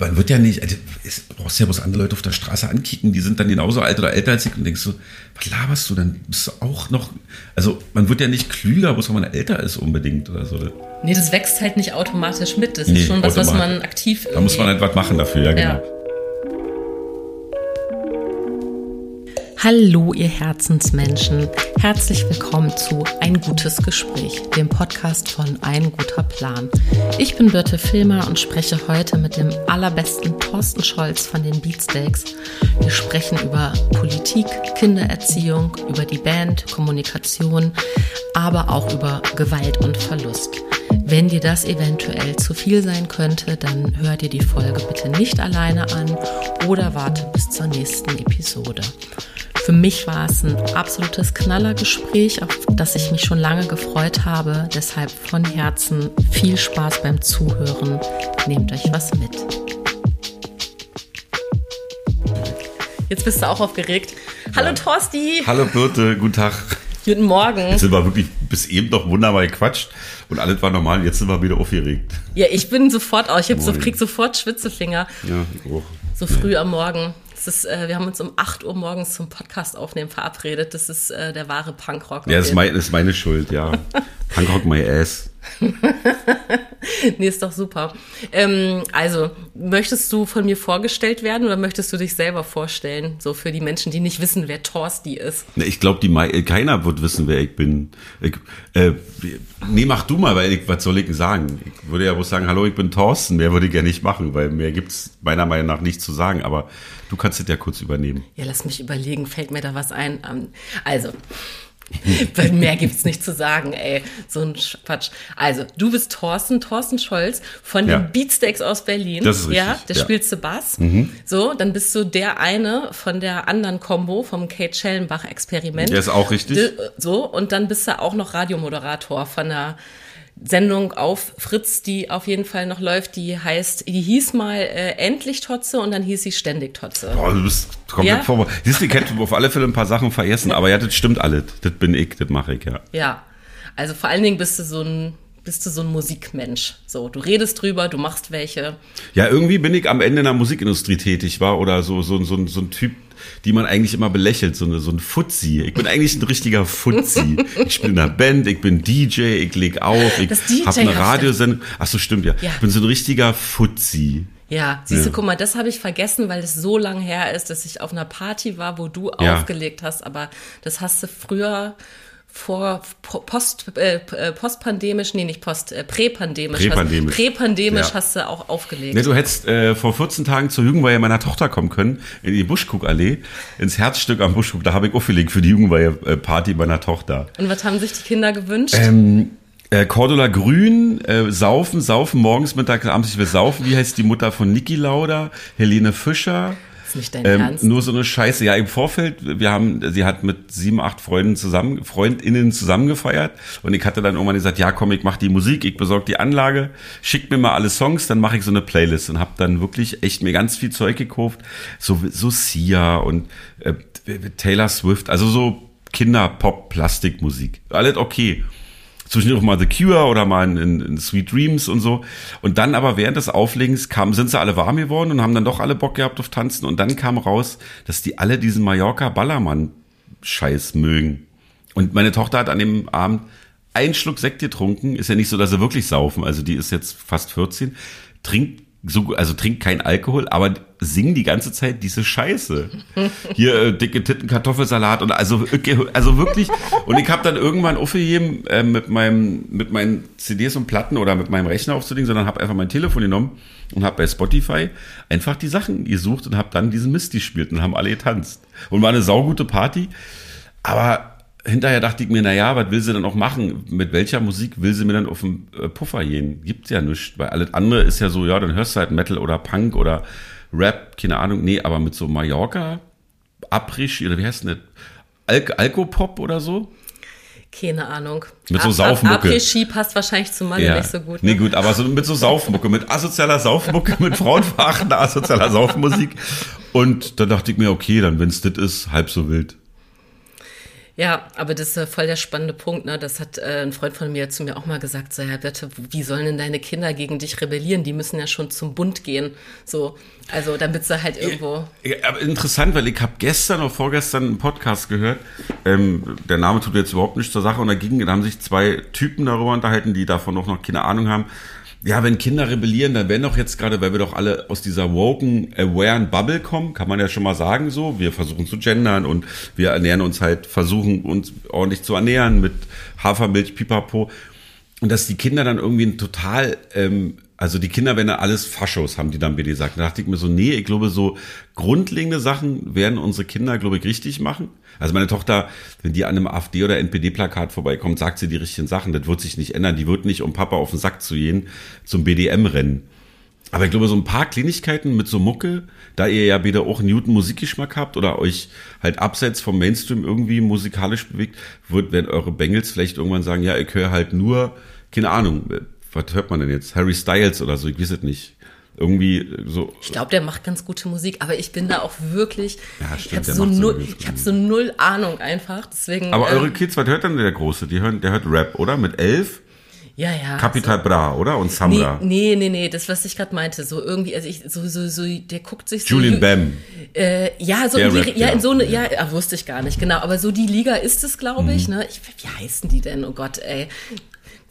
man wird ja nicht, also, es, du brauchst ja bloß andere Leute auf der Straße ankicken, die sind dann genauso alt oder älter als ich und denkst so, was laberst du denn? Bist du auch noch, also man wird ja nicht klüger, bloß weil man älter ist unbedingt oder so. Nee, das wächst halt nicht automatisch mit. Das nee, ist schon was, was man aktiv. Da muss man halt was machen dafür, ja, genau. Ja. Hallo, ihr Herzensmenschen. Herzlich willkommen zu Ein gutes Gespräch, dem Podcast von Ein guter Plan. Ich bin Birte Filmer und spreche heute mit dem allerbesten Thorsten Scholz von den Beatsteaks. Wir sprechen über Politik, Kindererziehung, über die Band, Kommunikation, aber auch über Gewalt und Verlust. Wenn dir das eventuell zu viel sein könnte, dann hör dir die Folge bitte nicht alleine an oder warte bis zur nächsten Episode. Für mich war es ein absolutes Knallergespräch, auf das ich mich schon lange gefreut habe. Deshalb von Herzen viel Spaß beim Zuhören. Nehmt euch was mit. Jetzt bist du auch aufgeregt. Hallo ja. Torsti. Hallo Birte, guten Tag. Guten Morgen. Jetzt sind wir wirklich bis eben noch wunderbar gequatscht und alles war normal. Jetzt sind wir wieder aufgeregt. Ja, ich bin sofort auch. Ich so, krieg sofort Schwitzefinger. Ja, ich auch. So früh ja. am Morgen. Ist, äh, wir haben uns um 8 Uhr morgens zum Podcast aufnehmen verabredet. Das ist äh, der wahre Punkrock. Ja, das ist, mein, das ist meine Schuld, ja. Punkrock my ass. nee, ist doch super. Ähm, also, möchtest du von mir vorgestellt werden oder möchtest du dich selber vorstellen? So für die Menschen, die nicht wissen, wer Torsti ist. Ich glaube, keiner wird wissen, wer ich bin. Ich, äh, nee, mach du mal, weil ich, was soll ich denn sagen? Ich würde ja wohl sagen, hallo, ich bin Thorsten. Mehr würde ich ja nicht machen, weil mehr gibt's meiner Meinung nach nicht zu sagen. Aber du kannst es ja kurz übernehmen. Ja, lass mich überlegen, fällt mir da was ein? Ähm, also, mehr gibt's nicht zu sagen, ey. So ein Quatsch. Also, du bist Thorsten, Thorsten Scholz von ja. den Beatsteaks aus Berlin. Das ist richtig. Ja, der ja. spielst du Bass. Mhm. So, dann bist du der eine von der anderen Combo vom Kate Schellenbach-Experiment. Der ist auch richtig. So, und dann bist du auch noch Radiomoderator von der Sendung auf Fritz, die auf jeden Fall noch läuft, die heißt, die hieß mal äh, Endlich Totze und dann hieß sie Ständig Totze. Boah, du bist komplett ja? vor. Siehst du, ich hätte auf alle Fälle ein paar Sachen vergessen, aber ja, das stimmt alles. Das bin ich, das mache ich, ja. Ja, also vor allen Dingen bist du so ein bist du so ein Musikmensch. So, du redest drüber, du machst welche. Ja, irgendwie bin ich am Ende in der Musikindustrie tätig war oder so, so, so, so ein Typ, die man eigentlich immer belächelt, so, eine, so ein Fuzzi. Ich bin eigentlich ein richtiger Fuzzi. ich spiele in einer Band, ich bin DJ, ich leg auf, ich habe eine Radiosendung. Ach so, stimmt ja. ja. Ich bin so ein richtiger Fuzzi. Ja, siehst du, guck mal, das habe ich vergessen, weil es so lang her ist, dass ich auf einer Party war, wo du ja. aufgelegt hast, aber das hast du früher vor post äh, äh, postpandemisch, nee, nicht post, äh, präpandemisch. Präpandemisch. Hast, präpandemisch ja. hast du auch aufgelegt. Nee, du hättest äh, vor 14 Tagen zur Jugendweihe meiner Tochter kommen können, in die Buschkuckallee, ins Herzstück am Buschkuck. Da habe ich aufgelegt für die Jugendweihe-Party meiner Tochter. Und was haben sich die Kinder gewünscht? Ähm, äh, Cordula Grün, äh, saufen, saufen, morgens, mittags, abends, ich will saufen. Wie heißt die Mutter von Niki Lauda? Helene Fischer ist nicht dein ähm, Ernst. Nur so eine Scheiße. Ja, im Vorfeld, wir haben, sie hat mit sieben, acht Freunden zusammen, FreundInnen zusammengefeiert und ich hatte dann irgendwann gesagt, ja komm, ich mach die Musik, ich besorge die Anlage, schickt mir mal alle Songs, dann mache ich so eine Playlist und habe dann wirklich echt mir ganz viel Zeug gekauft, so, so Sia und äh, Taylor Swift, also so Kinder-Pop-Plastikmusik. Alles okay zwischendurch mal The Cure oder mal in, in, Sweet Dreams und so. Und dann aber während des Auflegens kamen, sind sie alle warm geworden und haben dann doch alle Bock gehabt auf Tanzen. Und dann kam raus, dass die alle diesen Mallorca-Ballermann-Scheiß mögen. Und meine Tochter hat an dem Abend einen Schluck Sekt getrunken. Ist ja nicht so, dass sie wirklich saufen. Also die ist jetzt fast 14. Trinkt so, also trinkt kein Alkohol, aber singen die ganze Zeit diese Scheiße. Hier äh, dicke Titten, Kartoffelsalat und also, also wirklich. Und ich habe dann irgendwann aufgegeben, äh, mit meinem, mit meinen CDs und Platten oder mit meinem Rechner aufzulegen, sondern habe einfach mein Telefon genommen und habe bei Spotify einfach die Sachen gesucht und habe dann diesen Mist gespielt und haben alle getanzt. Und war eine saugute Party. Aber hinterher dachte ich mir, na ja, was will sie denn auch machen? Mit welcher Musik will sie mir dann auf den äh, Puffer gehen? Gibt's ja nichts, weil alles andere ist ja so, ja, dann hörst du halt Metal oder Punk oder Rap, keine Ahnung, nee, aber mit so Mallorca, Abrisch, oder wie heißt denn das? Al Alkopop oder so? Keine Ahnung. Mit so Saufmucke. Après-Ski passt wahrscheinlich zu Mann ja. nicht so gut. Ne? Nee, gut, aber so mit so Saufmucke, mit asozialer Saufmucke, mit frauenverachtender asozialer Saufmusik. Und da dachte ich mir, okay, dann wenn's das ist, halb so wild. Ja, aber das ist äh, voll der spannende Punkt. Ne? Das hat äh, ein Freund von mir zu mir auch mal gesagt, so, ja, bitte, wie sollen denn deine Kinder gegen dich rebellieren? Die müssen ja schon zum Bund gehen. So, also damit sie halt irgendwo... Ja, aber interessant, weil ich habe gestern oder vorgestern einen Podcast gehört. Ähm, der Name tut jetzt überhaupt nicht zur Sache. Und da, ging, da haben sich zwei Typen darüber unterhalten, die davon auch noch keine Ahnung haben ja, wenn Kinder rebellieren, dann werden doch jetzt gerade, weil wir doch alle aus dieser woken, awaren Bubble kommen, kann man ja schon mal sagen so. Wir versuchen zu gendern und wir ernähren uns halt, versuchen uns ordentlich zu ernähren mit Hafermilch, Pipapo. Und dass die Kinder dann irgendwie ein total ähm, also die Kinder werden ja alles Faschos, haben die dann mir gesagt. Da dachte ich mir so, nee, ich glaube, so grundlegende Sachen werden unsere Kinder, glaube ich, richtig machen. Also meine Tochter, wenn die an einem AfD- oder NPD-Plakat vorbeikommt, sagt sie die richtigen Sachen. Das wird sich nicht ändern. Die wird nicht, um Papa auf den Sack zu gehen, zum BDM-Rennen. Aber ich glaube, so ein paar Kleinigkeiten mit so Mucke, da ihr ja wieder auch Newton Musikgeschmack habt oder euch halt abseits vom Mainstream irgendwie musikalisch bewegt, wird, werden eure Bengels vielleicht irgendwann sagen, ja, ich höre halt nur, keine Ahnung, was hört man denn jetzt? Harry Styles oder so, ich weiß es nicht. Irgendwie so. Ich glaube, der macht ganz gute Musik, aber ich bin da auch wirklich. Ja, stimmt, ich habe so, null, ich hab so null Ahnung einfach. Deswegen, aber ähm, eure Kids, was hört denn der Große? Die hören, der hört Rap, oder? Mit elf? Ja, ja. Capital also, Bra, oder? Und Samra. Nee, nee, nee, nee, das, was ich gerade meinte, so irgendwie, also ich, so, so, so, der guckt sich so. Julian Bam. Äh, ja, so in die, ja, in so eine, ja, ja, wusste ich gar nicht, genau, aber so die Liga ist es, glaube ich, mhm. ne? Ich, wie heißen die denn? Oh Gott, ey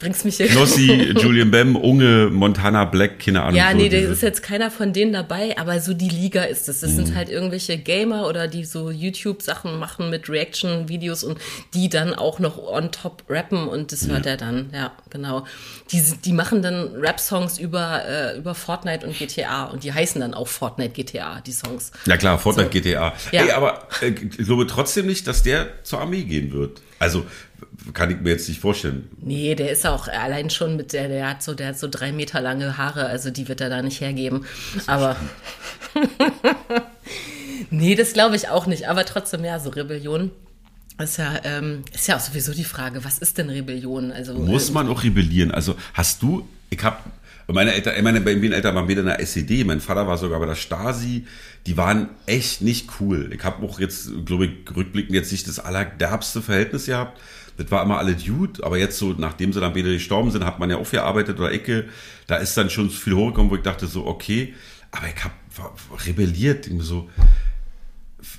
bringst mich hier. Knossi, Julian Bam, Unge, Montana Black, keine Ahnung. Ja, nee, da ist jetzt keiner von denen dabei, aber so die Liga ist es. Das, das mhm. sind halt irgendwelche Gamer oder die so YouTube-Sachen machen mit Reaction-Videos und die dann auch noch on top rappen und das hört ja. er dann, ja, genau. Die, die machen dann Rap-Songs über, äh, über Fortnite und GTA und die heißen dann auch Fortnite GTA, die Songs. Ja klar, Fortnite so. GTA. Ja. Ey, aber äh, ich glaube trotzdem nicht, dass der zur Armee gehen wird. Also kann ich mir jetzt nicht vorstellen. Nee, der ist auch allein schon mit der, der hat so, der hat so drei Meter lange Haare, also die wird er da nicht hergeben. Aber nee, das glaube ich auch nicht. Aber trotzdem, ja, so Rebellion. Ist ja, ähm, ist ja auch sowieso die Frage, was ist denn Rebellion? Also, Muss ähm, man auch rebellieren? Also hast du, ich habe meine Eltern, meine beiden Eltern waren wieder in der SED, mein Vater war sogar bei der Stasi, die waren echt nicht cool. Ich habe auch jetzt, glaube ich, rückblickend jetzt nicht das allerderbste Verhältnis gehabt das war immer alle Dude, aber jetzt so, nachdem sie dann wieder gestorben sind, hat man ja aufgearbeitet oder Ecke, da ist dann schon viel hochgekommen, wo ich dachte so, okay, aber ich habe rebelliert, so,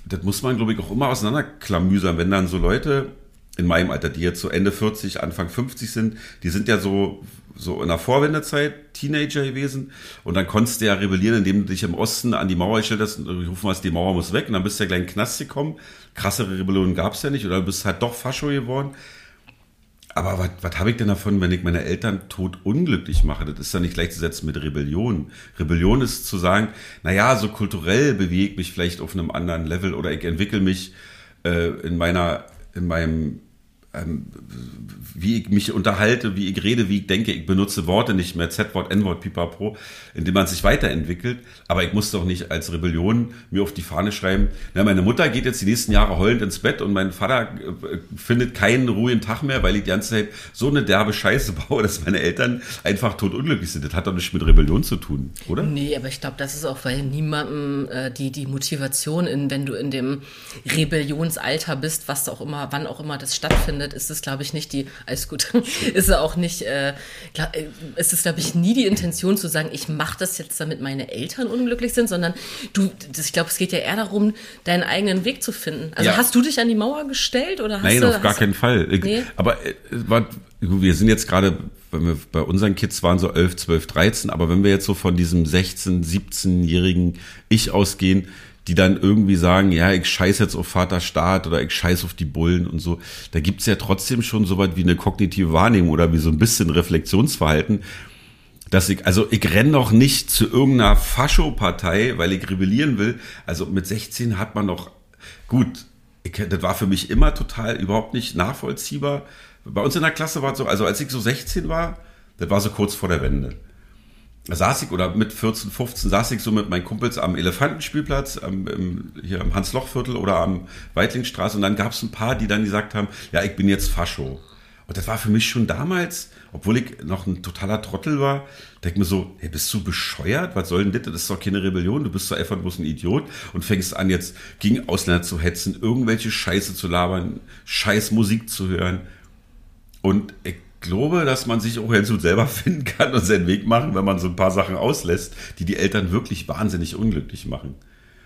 das muss man, glaube ich, auch immer auseinanderklamüsern, wenn dann so Leute in meinem Alter, die jetzt so Ende 40, Anfang 50 sind, die sind ja so, so in der Vorwendezeit Teenager gewesen und dann konntest du ja rebellieren, indem du dich im Osten an die Mauer gestellt hast und rufen hast, die Mauer muss weg und dann bist du ja gleich in den Knast gekommen. Krassere Rebellionen gab es ja nicht oder du bist halt doch Fascho geworden. Aber was, was habe ich denn davon, wenn ich meine Eltern tot unglücklich mache? Das ist ja nicht gleichzusetzen mit Rebellion. Rebellion ist zu sagen, naja, so kulturell bewege ich mich vielleicht auf einem anderen Level oder ich entwickle mich äh, in meiner, in meinem ähm, wie ich mich unterhalte, wie ich rede, wie ich denke. Ich benutze Worte nicht mehr, Z-Wort, N-Wort, pipapo, indem man sich weiterentwickelt. Aber ich muss doch nicht als Rebellion mir auf die Fahne schreiben, na, meine Mutter geht jetzt die nächsten Jahre heulend ins Bett und mein Vater äh, findet keinen ruhigen Tag mehr, weil ich die ganze Zeit so eine derbe Scheiße baue, dass meine Eltern einfach totunglücklich sind. Das hat doch nicht mit Rebellion zu tun, oder? Nee, aber ich glaube, das ist auch bei niemandem äh, die, die Motivation, in, wenn du in dem Rebellionsalter bist, was auch immer, wann auch immer das stattfindet findet, ist es, glaube ich, nicht die, alles gut, ist es auch nicht, äh, glaub, äh, ist es, glaube ich, nie die Intention zu sagen, ich mache das jetzt, damit meine Eltern unglücklich sind, sondern du, das, ich glaube, es geht ja eher darum, deinen eigenen Weg zu finden. Also ja. hast du dich an die Mauer gestellt oder hast Nein, du, auf gar keinen Fall. Nee? Aber äh, wir sind jetzt gerade wenn wir bei unseren Kids waren so 11, 12, 13, aber wenn wir jetzt so von diesem 16, 17-jährigen Ich ausgehen, die dann irgendwie sagen, ja, ich scheiß jetzt auf Vaterstaat oder ich scheiß auf die Bullen und so. Da gibt's ja trotzdem schon so weit wie eine kognitive Wahrnehmung oder wie so ein bisschen Reflexionsverhalten, dass ich, also ich renne doch nicht zu irgendeiner Faschopartei, weil ich rebellieren will. Also mit 16 hat man noch, gut, ich, das war für mich immer total überhaupt nicht nachvollziehbar. Bei uns in der Klasse war es so, also als ich so 16 war, das war so kurz vor der Wende saß ich oder mit 14, 15 saß ich so mit meinen Kumpels am Elefantenspielplatz, am, im, hier am Hans-Loch-Viertel oder am Weitlingstraße und dann gab es ein paar, die dann gesagt haben, ja, ich bin jetzt Fascho. Und das war für mich schon damals, obwohl ich noch ein totaler Trottel war, denke mir so, hey, bist du bescheuert? Was soll denn das? Das ist doch keine Rebellion. Du bist doch einfach bloß ein Idiot und fängst an, jetzt gegen Ausländer zu hetzen, irgendwelche Scheiße zu labern, scheiß Musik zu hören. Und ich glaube, dass man sich auch jetzt selber finden kann und seinen Weg machen, wenn man so ein paar Sachen auslässt, die die Eltern wirklich wahnsinnig unglücklich machen.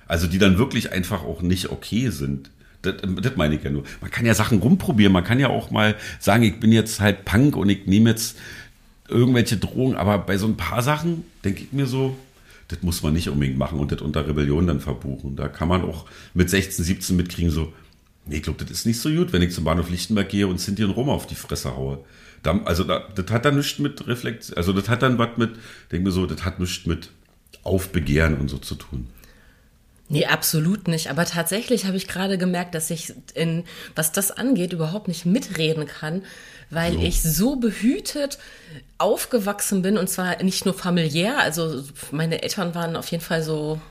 Also die dann wirklich einfach auch nicht okay sind. Das, das meine ich ja nur. Man kann ja Sachen rumprobieren. Man kann ja auch mal sagen, ich bin jetzt halt Punk und ich nehme jetzt irgendwelche Drohungen. Aber bei so ein paar Sachen denke ich mir so, das muss man nicht unbedingt machen und das unter Rebellion dann verbuchen. Da kann man auch mit 16, 17 mitkriegen, so, nee, ich glaube, das ist nicht so gut, wenn ich zum Bahnhof Lichtenberg gehe und Sinti und Roma auf die Fresse haue. Da, also da, das hat dann nichts mit Reflex, also das hat dann was mit, denke mir so, das hat nichts mit Aufbegehren und so zu tun. Nee, absolut nicht. Aber tatsächlich habe ich gerade gemerkt, dass ich in, was das angeht, überhaupt nicht mitreden kann, weil so. ich so behütet aufgewachsen bin und zwar nicht nur familiär. Also meine Eltern waren auf jeden Fall so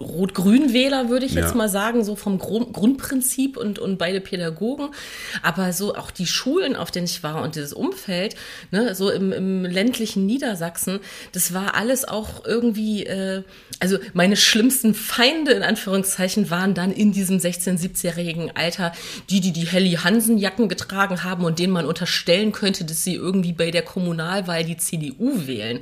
Rot-Grün-Wähler, würde ich ja. jetzt mal sagen, so vom Grund Grundprinzip und, und beide Pädagogen. Aber so auch die Schulen, auf denen ich war und dieses Umfeld, ne, so im, im ländlichen Niedersachsen, das war alles auch irgendwie, äh, also meine schlimmsten Feinde in Anführungszeichen waren dann in diesem 16-, 17-jährigen Alter die, die die Helly Hansen-Jacken getragen haben und denen man unterstellen könnte, dass sie irgendwie bei der Kommunalwahl die CDU wählen.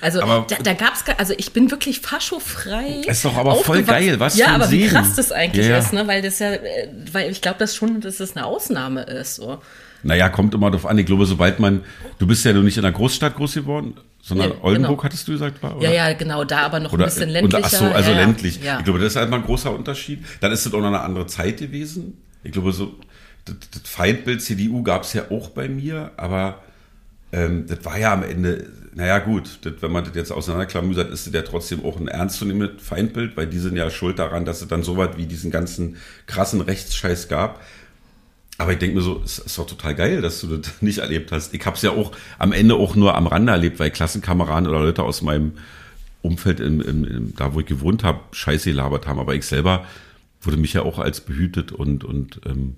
Also aber, da, da gab es, also ich bin wirklich faschofrei. Ist doch aber voll geil, was Ja, aber Segen. wie krass das eigentlich ja, ja. ist, ne? Weil das ja, äh, weil ich glaube das schon, dass das eine Ausnahme ist. So. Naja, kommt immer darauf an. Ich glaube, sobald man, du bist ja noch nicht in einer Großstadt groß geworden, sondern ja, Oldenburg genau. hattest du gesagt, war? Oder? Ja, ja, genau, da aber noch oder, ein bisschen ländlicher. ach so, also ländlich. Ja. Ich glaube, das ist halt mal ein großer Unterschied. Dann ist es auch noch eine andere Zeit gewesen. Ich glaube, so das, das Feindbild CDU gab es ja auch bei mir, aber ähm, das war ja am Ende naja gut, das, wenn man das jetzt auseinanderklamüsert, ist das ja trotzdem auch ein ernstzunehmendes Feindbild, weil die sind ja schuld daran, dass es dann so weit wie diesen ganzen krassen Rechtsscheiß gab. Aber ich denke mir so, es ist doch total geil, dass du das nicht erlebt hast. Ich habe es ja auch am Ende auch nur am Rande erlebt, weil Klassenkameraden oder Leute aus meinem Umfeld, in, in, in, da wo ich gewohnt habe, Scheiße gelabert haben. Aber ich selber wurde mich ja auch als behütet und, und ähm,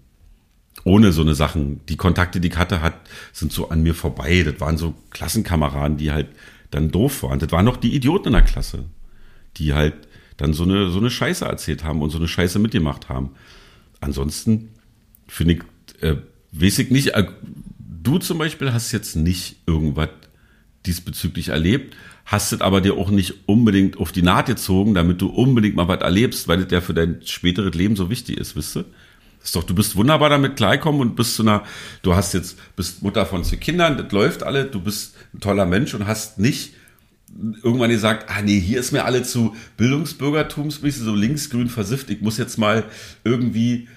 ohne so eine Sachen. Die Kontakte, die ich hatte, hat, sind so an mir vorbei. Das waren so Klassenkameraden, die halt dann doof waren. Das waren noch die Idioten in der Klasse, die halt dann so eine, so eine Scheiße erzählt haben und so eine Scheiße mitgemacht haben. Ansonsten finde ich, äh, weiß ich nicht, äh, du zum Beispiel hast jetzt nicht irgendwas diesbezüglich erlebt, hast es aber dir auch nicht unbedingt auf die Naht gezogen, damit du unbedingt mal was erlebst, weil das ja für dein späteres Leben so wichtig ist, wisst du? Ist doch, du bist wunderbar damit klarkommen und bist zu einer, du hast jetzt, bist Mutter von zwei Kindern, das läuft alle, du bist ein toller Mensch und hast nicht irgendwann gesagt, ah nee, hier ist mir alle zu Bildungsbürgertumsmäßig, so linksgrün versifft, ich muss jetzt mal irgendwie,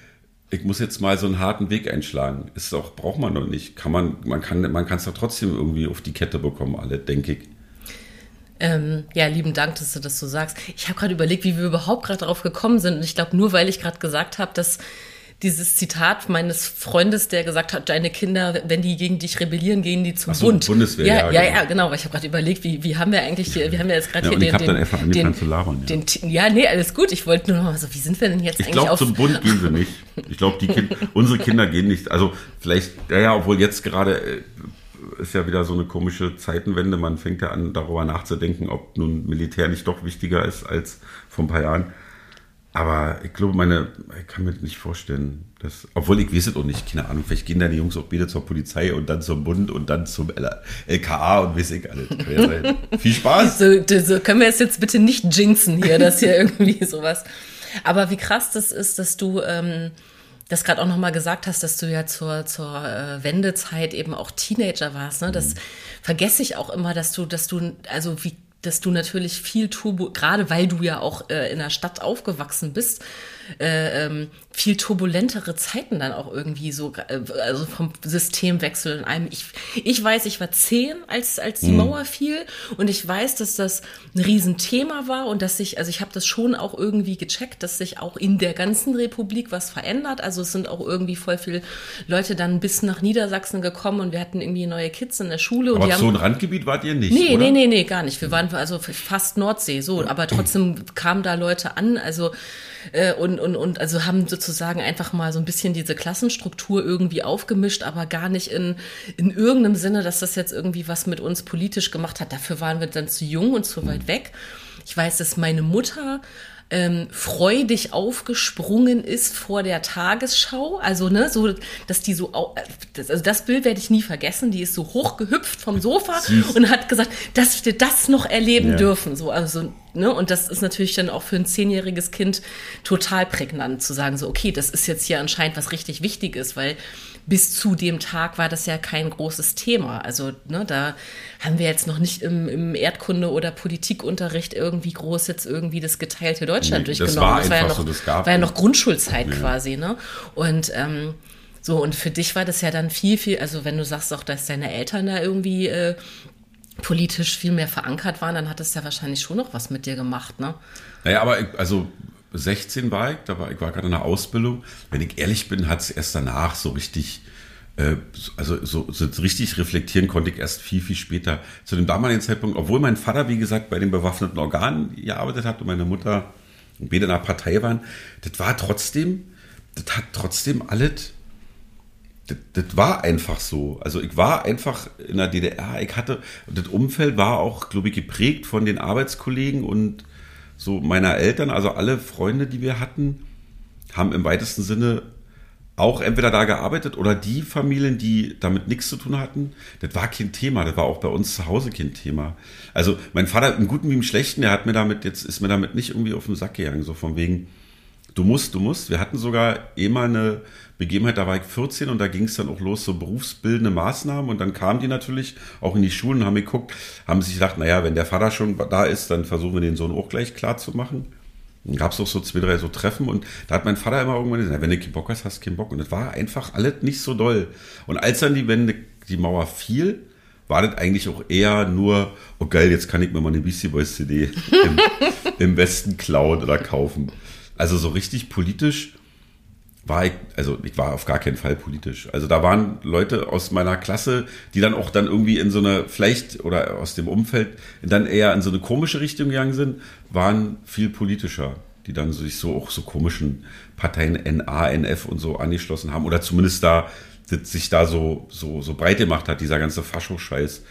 ich muss jetzt mal so einen harten Weg einschlagen. Ist doch, braucht man doch nicht. Kann man, man kann, man kann es doch trotzdem irgendwie auf die Kette bekommen, alle, denke ich. Ähm, ja, lieben Dank, dass du das so sagst. Ich habe gerade überlegt, wie wir überhaupt gerade darauf gekommen sind. Und ich glaube, nur weil ich gerade gesagt habe, dass dieses Zitat meines Freundes, der gesagt hat, deine Kinder, wenn die gegen dich rebellieren, gehen die zum so, Bund. Bundeswehr, ja, ja, ja, genau. Ich habe gerade überlegt, wie, wie haben wir eigentlich, hier, wie haben wir jetzt gerade ja, hier den, den, dann den, zu labern, ja. den, ja, nee, alles gut. Ich wollte nur noch mal so, wie sind wir denn jetzt ich eigentlich glaub, auf? Ich glaube, zum Bund gehen sie nicht. Ich glaube, die Kinder, unsere Kinder gehen nicht. Also vielleicht, ja, ja, obwohl jetzt gerade äh, ist ja wieder so eine komische Zeitenwende. Man fängt ja an, darüber nachzudenken, ob nun Militär nicht doch wichtiger ist als vor ein paar Jahren. Aber ich glaube, meine, ich kann mir das nicht vorstellen, dass, obwohl ich weiß es auch nicht, keine Ahnung, vielleicht gehen da die Jungs auch beide zur Polizei und dann zum Bund und dann zum LKA und weiß ich alles. Ja Viel Spaß! So, so können wir es jetzt bitte nicht jinxen hier, dass hier irgendwie sowas. Aber wie krass das ist, dass du ähm, das gerade auch nochmal gesagt hast, dass du ja zur, zur äh, Wendezeit eben auch Teenager warst. Ne? Das mhm. vergesse ich auch immer, dass du, dass du, also wie dass du natürlich viel Turbo, gerade weil du ja auch äh, in der Stadt aufgewachsen bist, äh, ähm, viel turbulentere Zeiten dann auch irgendwie so, äh, also vom Systemwechsel in einem. Ich, ich weiß, ich war zehn, als, als die mhm. Mauer fiel und ich weiß, dass das ein Riesenthema war und dass sich, also ich habe das schon auch irgendwie gecheckt, dass sich auch in der ganzen Republik was verändert. Also es sind auch irgendwie voll viele Leute dann bis nach Niedersachsen gekommen und wir hatten irgendwie neue Kids in der Schule. Und aber so ein Randgebiet wart ihr nicht, Nee, oder? nee, nee, nee, gar nicht. Wir waren also fast Nordsee, so, aber trotzdem kamen da Leute an, also Äh, und, und, und also haben sozusagen einfach mal so ein bisschen diese Klassenstruktur irgendwie aufgemischt, aber gar nicht in, in irgendeinem Sinne, dass das jetzt irgendwie was mit uns politisch gemacht hat. Dafür waren wir dann zu jung und zu weit weg. Ich weiß, dass meine Mutter ähm, freudig aufgesprungen ist vor der Tagesschau. Also, ne, so, dass die so, das, also das Bild werde ich nie vergessen. Die ist so hochgehüpft vom Sofa Süß. und hat gesagt, dass wir das noch erleben ja. dürfen. So, also, ne, und das ist natürlich dann auch für ein zehnjähriges Kind total prägnant zu sagen, so, okay, das ist jetzt hier anscheinend was richtig Wichtiges, weil bis zu dem Tag war das ja kein großes Thema. Also ne, da haben wir jetzt noch nicht im, im Erdkunde- oder Politikunterricht irgendwie groß jetzt irgendwie das geteilte Deutschland nee, durchgenommen. Das war, das war ja noch, so, das war ja noch Grundschulzeit ja. quasi. Ne? Und ähm, so, und für dich war das ja dann viel, viel, also wenn du sagst auch, dass deine Eltern da irgendwie äh, politisch viel mehr verankert waren, dann hat das ja wahrscheinlich schon noch was mit dir gemacht, ne? Naja, aber also 16 war ich, da war ich war gerade in der Ausbildung. Wenn ich ehrlich bin, hat es erst danach so richtig, äh, also so, so, richtig reflektieren konnte ich erst viel, viel später. Zu dem damaligen Zeitpunkt, obwohl mein Vater, wie gesagt, bei den bewaffneten Organen gearbeitet hat und meine Mutter beide in der Partei waren, das war trotzdem, das hat trotzdem alles das, das, war einfach so. Also ich war einfach in der DDR, ich hatte, das Umfeld war auch, glaube ich, geprägt von den Arbeitskollegen und so meiner Eltern, also alle Freunde, die wir hatten, haben im weitesten Sinne auch entweder da gearbeitet oder die Familien, die damit nichts zu tun hatten, das war kein Thema. Das war auch bei uns zu Hause kein Thema. Also mein Vater, im Guten wie im Schlechten, der hat mir damit, jetzt ist mir damit nicht irgendwie auf den Sack gegangen, so von wegen, du musst, du musst. Wir hatten sogar eh mal eine Begebenheit, da war ich 14 und da ging es dann auch los, so berufsbildende Maßnahmen und dann kamen die natürlich auch in die Schulen und haben geguckt, haben sich gedacht, naja, wenn der Vater schon da ist, dann versuchen wir den Sohn auch gleich klar zu machen. Dann gab es auch so zwei, drei so Treffen und da hat mein Vater immer irgendwann gesagt, wenn du keinen Bock hast, hast du keinen Bock. Und das war einfach alles nicht so doll. Und als dann die Wende, die Mauer fiel, war das eigentlich auch eher nur, oh geil, jetzt kann ich mir mal eine Beastie Boys CD im, im Westen klauen oder kaufen. Also so richtig politisch war ich, also ich war auf gar keinen Fall politisch. Also da waren Leute aus meiner Klasse, die dann auch dann irgendwie in so eine, vielleicht oder aus dem Umfeld, dann eher in so eine komische Richtung gegangen sind, waren viel politischer, die dann sich so auch so komischen Parteien NA, NF und so angeschlossen haben oder zumindest da sich da so, so, so breit gemacht hat, dieser ganze Fascho-Scheiß.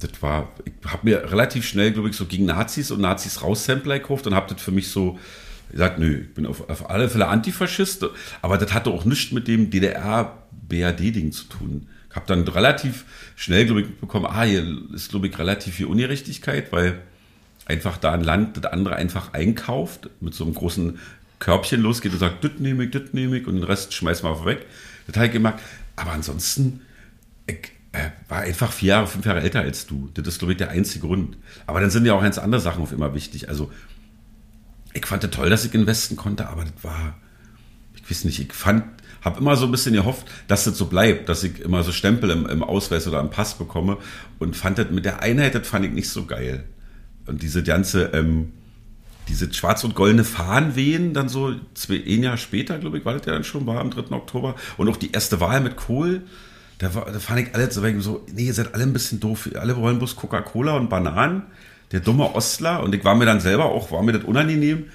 Das war, ich habe mir relativ schnell, glaube ich, so gegen Nazis und Nazis raussampler gekauft und habe das für mich so sage, nö, ich bin auf, auf alle Fälle Antifaschist, aber das hatte auch nichts mit dem DDR-BRD-Ding zu tun. Ich habe dann relativ schnell, glaube ich, bekommen, ah, hier ist, glaube ich, relativ viel Ungerechtigkeit, weil einfach da ein Land das andere einfach einkauft, mit so einem großen Körbchen losgeht und sagt, das nehme ich, das nehme ich und den Rest schmeiß mal weg. Das habe ich gemacht. Aber ansonsten, ich, äh, war einfach vier Jahre, fünf Jahre älter als du. Das ist, glaube ich, der einzige Grund. Aber dann sind ja auch ganz andere Sachen auf immer wichtig. Also ich fand es toll, dass ich in den Westen konnte, aber das war, ich weiß nicht, ich fand, habe immer so ein bisschen gehofft, dass das so bleibt, dass ich immer so Stempel im, im Ausweis oder im Pass bekomme und fand das mit der Einheit, das fand ich nicht so geil. Und diese ganze, ähm, diese schwarz und goldene Fahnenwehen, dann so zwei, ein Jahr später, glaube ich, war das ja dann schon, war am 3. Oktober. Und auch die erste Wahl mit Kohl, da, war, da fand ich alle so, so, nee, ihr seid alle ein bisschen doof. Alle wollen bloß Coca-Cola und Bananen der dumme Ostler. Und ich war mir dann selber auch, war mir das unangenehm,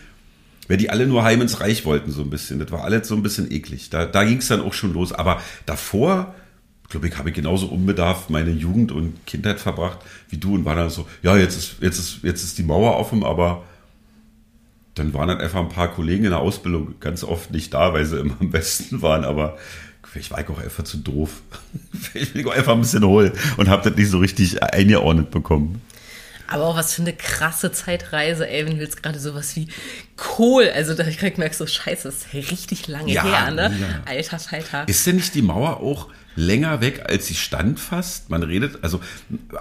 weil die alle nur heim ins Reich wollten, so ein bisschen. Das war alles so ein bisschen eklig. Da, da ging es dann auch schon los. Aber davor, glaube ich, habe ich genauso unbedarft meine Jugend und Kindheit verbracht wie du und war dann so, ja, jetzt ist, jetzt ist, jetzt ist die Mauer offen, aber dann waren dann einfach ein paar Kollegen in der Ausbildung ganz oft nicht da, weil sie immer am besten waren, aber ich war auch einfach zu doof. Ich bin einfach ein bisschen hohl und habe das nicht so richtig eingeordnet bekommen. Aber auch was für eine krasse Zeitreise, ey, wenn du jetzt gerade sowas wie Kohl, also da ich merke so, scheiße, das ist richtig lange ja, her, ne? Ja. Alter Falter. Ist denn nicht die Mauer auch länger weg, als sie stand fast? Man redet, also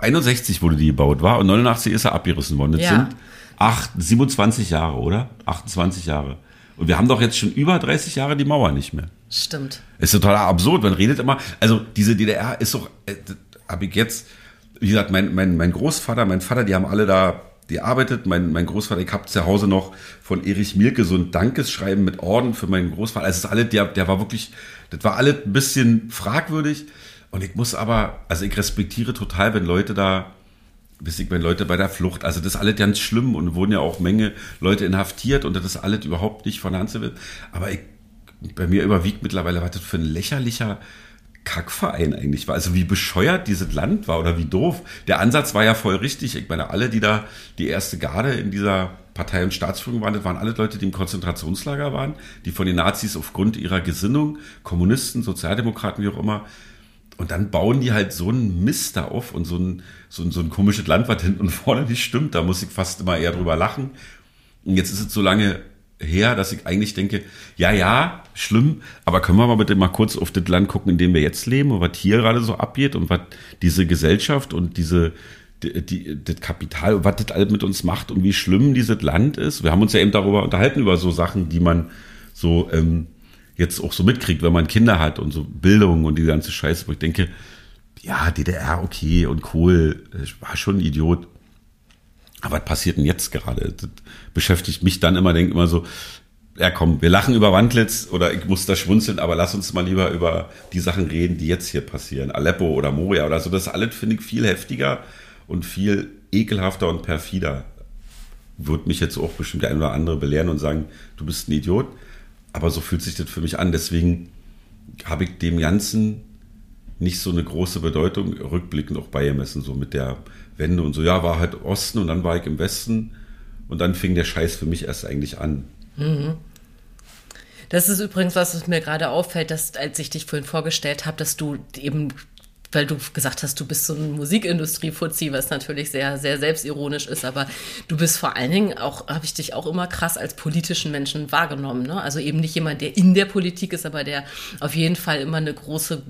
61 wurde die gebaut, war und 89 ist er abgerissen worden. Das ja. sind acht, 27 Jahre, oder? 28 Jahre. Und wir haben doch jetzt schon über 30 Jahre die Mauer nicht mehr. Stimmt. Ist total absurd. Man redet immer, also diese DDR ist doch, äh, habe ich jetzt wie gesagt, mein, mein, mein Großvater, mein Vater, die haben alle da gearbeitet. Mein, mein Großvater, ich habe zu Hause noch von Erich Mielke so ein Dankesschreiben mit Orden für meinen Großvater. Also es ist alle, der, der war wirklich, das war alles ein bisschen fragwürdig. Und ich muss aber, also ich respektiere total, wenn Leute da bis ich meine Leute bei der Flucht, also das ist alles ganz schlimm und wurden ja auch Menge Leute inhaftiert und das ist alles überhaupt nicht von der Hand zu. Aber ich, bei mir überwiegt mittlerweile, was das für ein lächerlicher Kackverein eigentlich war. Also wie bescheuert dieses Land war oder wie doof. Der Ansatz war ja voll richtig. Ich meine, alle, die da die erste Garde in dieser Partei- und Staatsführung waren, das waren alle Leute, die im Konzentrationslager waren, die von den Nazis aufgrund ihrer Gesinnung, Kommunisten, Sozialdemokraten, wie auch immer, und dann bauen die halt so einen Mist da auf und so ein, so ein, so ein komisches Land, was hinten und vorne nicht stimmt. Da muss ich fast immer eher drüber lachen. Und jetzt ist es so lange her, dass ich eigentlich denke, ja, ja, schlimm, aber können wir mal bitte mal kurz auf das Land gucken, in dem wir jetzt leben und was hier gerade so abgeht und was diese Gesellschaft und diese, die, die, das Kapital, was das alles mit uns macht und wie schlimm dieses Land ist. Wir haben uns ja eben darüber unterhalten, über so Sachen, die man so ähm, jetzt auch so mitkriegt, wenn man Kinder hat und so Bildung und die ganze Scheiße, wo ich denke, ja, DDR, okay, und Kohl, war schon ein Idiot. Aber was passiert denn jetzt gerade? Das beschäftigt mich dann immer, denke immer so, ja komm, wir lachen über Wandlitz oder ich muss da schmunzeln, aber lass uns mal lieber über die Sachen reden, die jetzt hier passieren. Aleppo oder Moria oder so, das alles finde ich viel heftiger und viel ekelhafter und perfider. Wird mich jetzt auch bestimmt der eine oder andere belehren und sagen, du bist ein Idiot. Aber so fühlt sich das für mich an. Deswegen habe ich dem Ganzen nicht so eine große Bedeutung rückblickend auch beigemessen, so mit der Wende und so. Ja, war halt Osten und dann war ich im Westen und dann fing der Scheiß für mich erst eigentlich an. Mhm. Das ist übrigens was, was mir gerade auffällt, dass als ich dich vorhin vorgestellt habe, dass du eben weil du gesagt hast, du bist so ein Musikindustrie-Fuzzi, was natürlich sehr, sehr selbstironisch ist, aber du bist vor allen Dingen auch, habe ich dich auch immer krass als politischen Menschen wahrgenommen. Ne? Also eben nicht jemand, der in der Politik ist, aber der auf jeden Fall immer eine große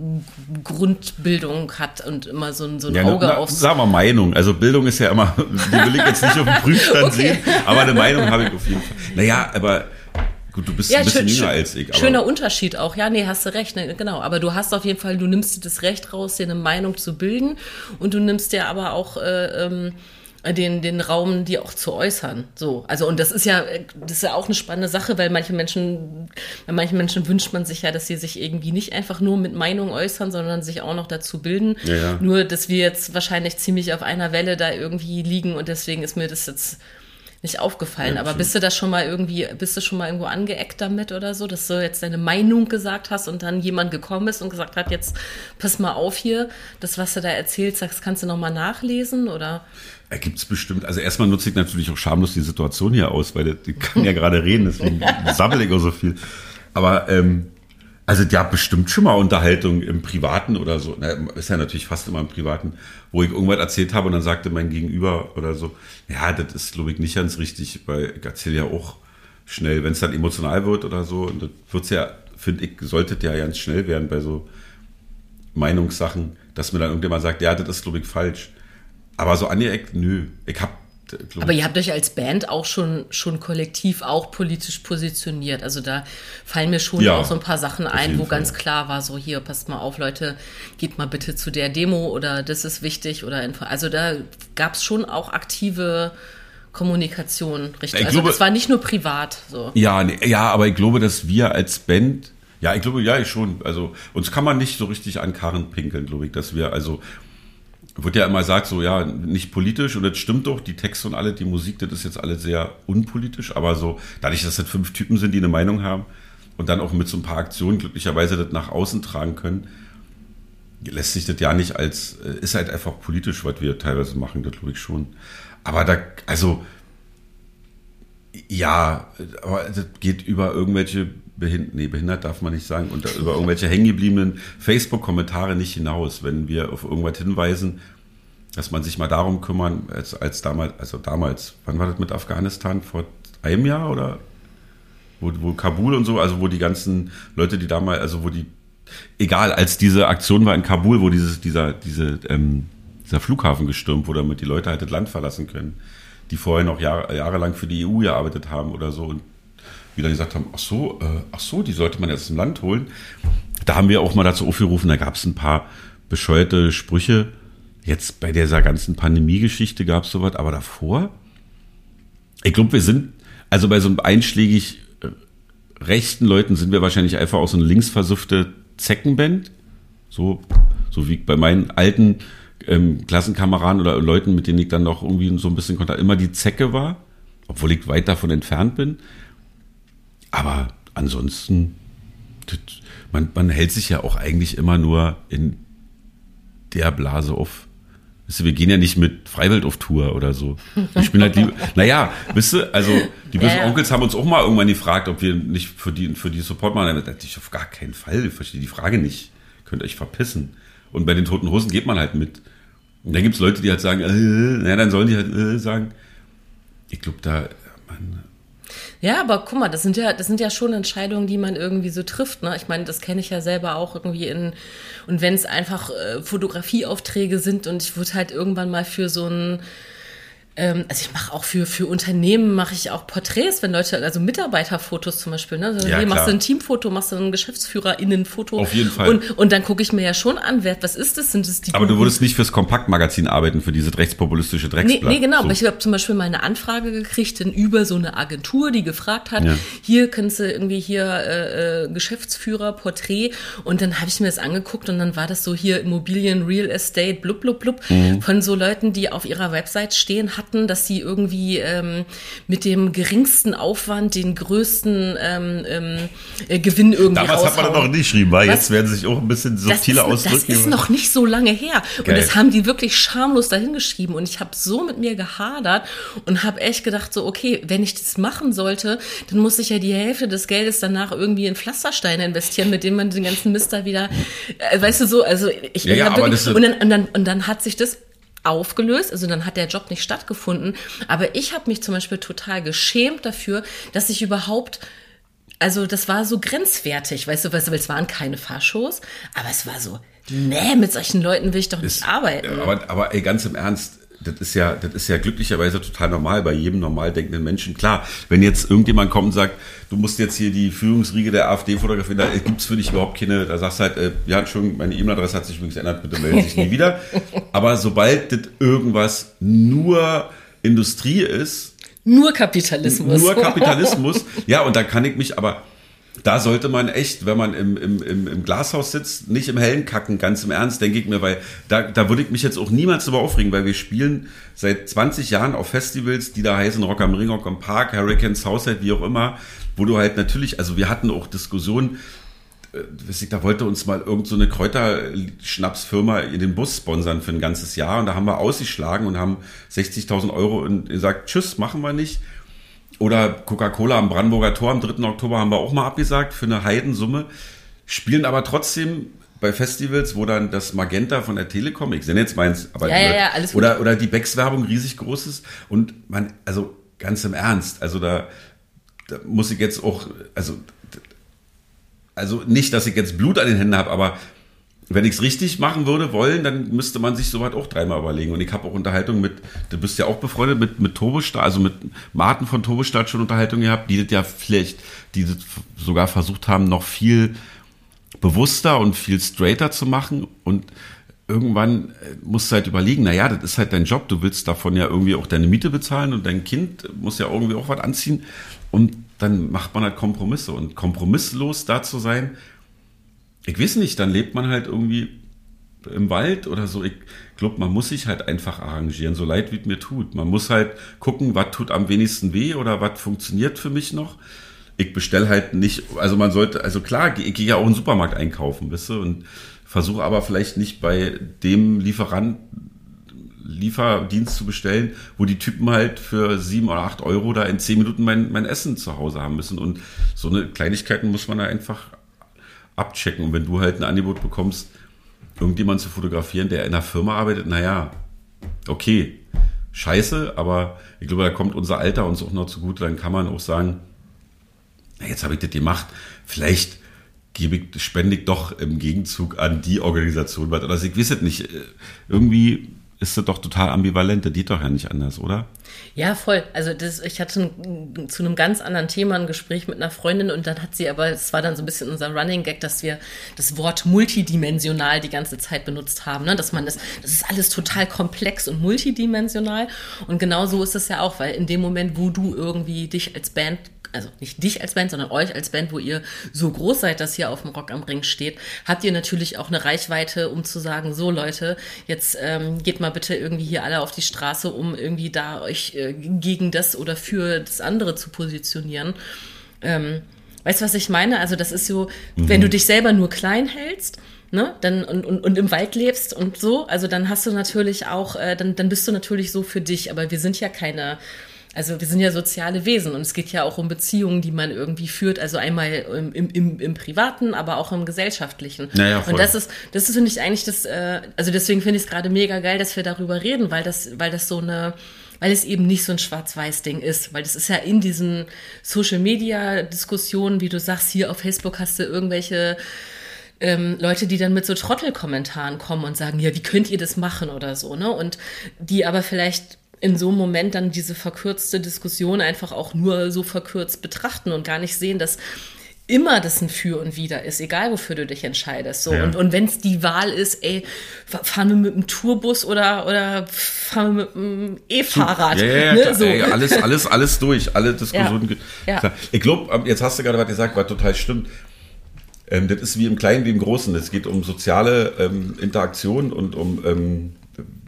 Grundbildung hat und immer so ein, so ein ja, Auge auf. Sagen wir Meinung. Also Bildung ist ja immer, die will ich jetzt nicht auf dem Prüfstand okay. sehen, aber eine Meinung habe ich auf jeden Fall. Naja, aber Gut, du bist ja, ein bisschen schön, jünger als ich. schöner Unterschied auch. Ja, nee, hast du recht. Ne, genau. Aber du hast auf jeden Fall, du nimmst dir das Recht raus, dir eine Meinung zu bilden. Und du nimmst dir aber auch äh, ähm, den, den Raum, die auch zu äußern. So. Also, und das ist ja, das ist ja auch eine spannende Sache, weil manche Menschen, bei manchen Menschen wünscht man sich ja, dass sie sich irgendwie nicht einfach nur mit Meinung äußern, sondern sich auch noch dazu bilden. Ja, ja. Nur, dass wir jetzt wahrscheinlich ziemlich auf einer Welle da irgendwie liegen und deswegen ist mir das jetzt nicht aufgefallen. Ja, aber bist du da schon mal irgendwie, bist du schon mal irgendwo angeeckt damit oder so, dass du jetzt deine Meinung gesagt hast und dann jemand gekommen ist und gesagt hat, jetzt pass mal auf hier, das, was du da erzählst, das kannst du noch mal nachlesen oder? Ja, gibt's bestimmt. Also erstmal nutze ich natürlich auch schamlos die Situation hier aus, weil die kann ja gerade reden, deswegen sammle ich auch so viel. Aber ähm, also ja, bestimmt schon mal Unterhaltung im Privaten oder so. Na, ist ja natürlich fast immer im Privaten, wo ich irgendwas erzählt habe und dann sagte mein Gegenüber oder so, ja, das ist, glaube ich, nicht ganz richtig, weil ich erzähle ja auch schnell, wenn es dann emotional wird oder so, und das wird's ja, finde ich, sollte ja ganz schnell werden bei so Meinungssachen, dass mir dann irgendjemand sagt, ja, das ist, glaube ich, falsch. Aber so angeeckt, nö. Ich habe aber ihr habt euch als Band auch schon, schon kollektiv auch politisch positioniert. Also da fallen mir schon ja, auch so ein paar Sachen ein, wo Fall. ganz klar war, so hier, passt mal auf, Leute, geht mal bitte zu der Demo oder das ist wichtig oder also da gab es schon auch aktive Kommunikation, richtig. Ich also glaube, das war nicht nur privat so. Ja, nee, ja, aber ich glaube, dass wir als Band ja, ich glaube, ja, ich schon. Also uns kann man nicht so richtig an Karren pinkeln, glaube ich, dass wir also wird ja immer gesagt, so ja, nicht politisch und das stimmt doch, die Texte und alle, die Musik, das ist jetzt alles sehr unpolitisch, aber so, dadurch, dass das fünf Typen sind, die eine Meinung haben und dann auch mit so ein paar Aktionen glücklicherweise das nach außen tragen können, lässt sich das ja nicht als, äh, ist halt einfach politisch, was wir teilweise machen, das glaube ich schon. Aber da, also, ja, aber das geht über irgendwelche behindert, nee, behindert darf man nicht sagen, und über irgendwelche hängengebliebenen Facebook-Kommentare nicht hinaus, wenn wir auf irgendwas hinweisen, dass man sich mal darum kümmern, als, als damals, also damals, wann war das mit Afghanistan? Vor einem Jahr oder? Wo, wo Kabul und so, also wo die ganzen Leute, die damals, also wo die, egal, als diese Aktion war in Kabul, wo dieses, dieser, diese, ähm, dieser Flughafen gestürmt wurde, damit die Leute halt das Land verlassen können, die vorher noch Jahre, jahrelang für die EU gearbeitet haben oder so und wieder gesagt haben, ach so, äh, ach so, die sollte man jetzt im Land holen. Da haben wir auch mal dazu aufgerufen, da gab es ein paar bescheuerte Sprüche. Jetzt bei dieser ganzen Pandemie-Geschichte gab es sowas, aber davor, ich glaube, wir sind, also bei so einem einschlägig äh, rechten Leuten sind wir wahrscheinlich einfach auch so eine linksversüffte Zeckenband. So, so wie bei meinen alten ähm, Klassenkameraden oder Leuten, mit denen ich dann noch irgendwie so ein bisschen Kontakt, immer die Zecke war, obwohl ich weit davon entfernt bin. Aber ansonsten, man, man hält sich ja auch eigentlich immer nur in der Blase auf. Weißt du, wir gehen ja nicht mit Freiwild auf Tour oder so. Ich bin halt lieber, naja, wisst du, also die bösen Ja, ja. Onkels haben uns auch mal irgendwann gefragt, ob wir nicht für die, für die Support machen. Da dachte ich, auf gar keinen Fall, ich verstehe die Frage nicht. Könnt euch verpissen. Und bei den Toten Hosen geht man halt mit. Und dann gibt's Leute, die halt sagen, äh, naja, dann sollen die halt äh, sagen. Ich glaube, da, man, Ja, aber guck mal, das sind ja, das sind ja schon Entscheidungen, die man irgendwie so trifft. Ne? Ich meine, das kenne ich ja selber auch irgendwie in, und wenn es einfach äh, Fotografieaufträge sind und ich wurde halt irgendwann mal für so ein, also ich mache auch für, für Unternehmen mache ich auch Porträts, wenn Leute, also Mitarbeiterfotos zum Beispiel, ne? Also Ja, hier machst du ein Teamfoto, machst du ein GeschäftsführerInnenfoto. Auf jeden Fall. Und, und dann gucke ich mir ja schon an, wer, was ist das? Sind das die aber du guten- würdest nicht fürs Kompaktmagazin arbeiten, für dieses rechtspopulistische Nee, Drecksblatt. nee, genau. So. Aber ich habe zum Beispiel mal eine Anfrage gekriegt in, über so eine Agentur, die gefragt hat, Ja. hier kannst du irgendwie hier äh, äh, Geschäftsführer, Porträt. Und dann habe ich mir das angeguckt und dann war das so hier Immobilien, Real Estate, blub, blub, blub, Mhm. von so Leuten, die auf ihrer Website stehen hatten, dass sie irgendwie ähm, mit dem geringsten Aufwand den größten ähm, ähm, äh, Gewinn irgendwie Damals hat man raushauen. das noch nicht geschrieben, weil Was? jetzt werden sie sich auch ein bisschen Das subtiler ist, das ausdrücken. ist noch nicht so lange her. Und Geil. das haben die wirklich schamlos dahingeschrieben. Und ich habe so mit mir gehadert und habe echt gedacht, so, okay, wenn ich das machen sollte, dann muss ich ja die Hälfte des Geldes danach irgendwie in Pflastersteine investieren, mit dem man den ganzen Mist da wieder, äh, weißt du so, also ich Ja, ja, wirklich, und, dann, und, dann, und dann hat sich das aufgelöst, also dann hat der Job nicht stattgefunden. Aber ich habe mich zum Beispiel total geschämt dafür, dass ich überhaupt also das war so grenzwertig, weißt du, weißt du, weil es waren keine Fahrshows, aber es war so, nee, mit solchen Leuten will ich doch nicht Ist- arbeiten. Aber, aber ey, ganz im Ernst, das ist ja, das ist ja glücklicherweise total normal bei jedem normal denkenden Menschen. Klar, wenn jetzt irgendjemand kommt und sagt, du musst jetzt hier die Führungsriege der AfD fotografieren, da gibt's für dich überhaupt keine, da sagst du halt, äh, ja, Entschuldigung, meine E-Mail-Adresse hat sich übrigens geändert, bitte melden Sie sich nie wieder. Aber sobald das irgendwas nur Industrie ist, Nur Kapitalismus. nur Kapitalismus. ja, und da kann ich mich aber, da sollte man echt, wenn man im, im, im, im Glashaus sitzt, nicht im Hellen kacken, ganz im Ernst, denke ich mir, weil da, da würde ich mich jetzt auch niemals drüber aufregen, weil wir spielen seit 20 Jahren auf Festivals, die da heißen Rock am Ring, Rock am Park, Hurricane Southside, wie auch immer, wo du halt natürlich, also wir hatten auch Diskussionen, äh, da wollte uns mal irgend so Kräuterschnapsfirma in den Bus sponsern für ein ganzes Jahr und da haben wir ausgeschlagen und haben 60.000 Euro und gesagt, tschüss, machen wir nicht. Oder Coca-Cola am Brandenburger Tor am 3. Oktober haben wir auch mal abgesagt für eine Heidensumme, spielen aber trotzdem bei Festivals, wo dann das Magenta von der Telekom, ich nenne jetzt meins, aber Ja, ja, ja, alles gut. oder, oder die Becks-Werbung riesig groß ist und man, also ganz im Ernst, also da, da muss ich jetzt auch, also also nicht, dass ich jetzt Blut an den Händen habe, aber wenn ich es richtig machen würde wollen, dann müsste man sich sowas auch dreimal überlegen. Und ich habe auch Unterhaltung mit, du bist ja auch befreundet mit, mit Turbostart, also mit Martin von Turbostart schon Unterhaltung gehabt, die das ja vielleicht, die das sogar versucht haben, noch viel bewusster und viel straighter zu machen. Und irgendwann äh, musst du halt überlegen, naja, das ist halt dein Job, du willst davon ja irgendwie auch deine Miete bezahlen und dein Kind muss ja irgendwie auch was anziehen. Und dann macht man halt Kompromisse. Und kompromisslos da zu sein, ich weiß nicht, dann lebt man halt irgendwie im Wald oder so. Ich glaube, man muss sich halt einfach arrangieren, so leid wie es mir tut. Man muss halt gucken, was tut am wenigsten weh oder was funktioniert für mich noch. Ich bestelle halt nicht, also man sollte, also klar, ich gehe ja auch in den Supermarkt einkaufen, wisst ihr, und versuche aber vielleicht nicht bei dem Lieferant Lieferdienst zu bestellen, wo die Typen halt für sieben oder acht Euro da in zehn Minuten mein, mein Essen zu Hause haben müssen. Und so eine Kleinigkeiten muss man da einfach abchecken. Und wenn du halt ein Angebot bekommst, irgendjemand zu fotografieren, der in einer Firma arbeitet, naja, okay, scheiße, aber ich glaube, da kommt unser Alter uns auch noch zugute, dann kann man auch sagen, na, jetzt habe ich das gemacht, vielleicht gebe ich, spende ich doch im Gegenzug an die Organisation was. Also ich weiß es nicht. Irgendwie ist das doch total ambivalent, das geht doch ja nicht anders, oder? Ja, voll. Also das, ich hatte ein, zu einem ganz anderen Thema ein Gespräch mit einer Freundin und dann hat sie aber, es war dann so ein bisschen unser Running Gag, dass wir das Wort multidimensional die ganze Zeit benutzt haben. Ne? Dass man das, das ist alles total komplex und multidimensional. Und genau so ist es ja auch, weil in dem Moment, wo du irgendwie dich als Band also nicht dich als Band, sondern euch als Band, wo ihr so groß seid, dass ihr auf dem Rock am Ring steht, habt ihr natürlich auch eine Reichweite, um zu sagen, so Leute, jetzt ähm, geht mal bitte irgendwie hier alle auf die Straße, um irgendwie da euch äh, gegen das oder für das andere zu positionieren. Ähm, weißt du, was ich meine? Also das ist so, mhm. wenn du dich selber nur klein hältst, ne, dann und, und, und im Wald lebst und so, also dann hast du natürlich auch, äh, dann, dann bist du natürlich so für dich, aber wir sind ja keine also wir sind ja soziale Wesen und es geht ja auch um Beziehungen, die man irgendwie führt, also einmal im, im, im Privaten, aber auch im Gesellschaftlichen. Naja, voll. Und das ist, das ist, finde ich, eigentlich das, äh, also deswegen finde ich es gerade mega geil, dass wir darüber reden, weil das, weil das so eine, weil es eben nicht so ein Schwarz-Weiß-Ding ist, weil das ist ja in diesen Social-Media-Diskussionen, wie du sagst, hier auf Facebook hast du irgendwelche ähm, Leute, die dann mit so Trottelkommentaren kommen und sagen, ja, wie könnt ihr das machen oder so, ne? Und die aber vielleicht in so einem Moment dann diese verkürzte Diskussion einfach auch nur so verkürzt betrachten und gar nicht sehen, dass immer das ein Für und Wider ist, egal wofür du dich entscheidest. So. Ja. Und, und wenn es die Wahl ist, ey, fahren wir mit einem Tourbus oder, oder fahren wir mit einem E-Fahrrad. Ja, ja, ne? so. ey, alles, alles, alles durch, alle Diskussionen. Ich glaube, jetzt hast du gerade was gesagt, was total stimmt. Ähm, das ist wie im Kleinen wie im Großen. Es geht um soziale ähm, Interaktion und um, ähm,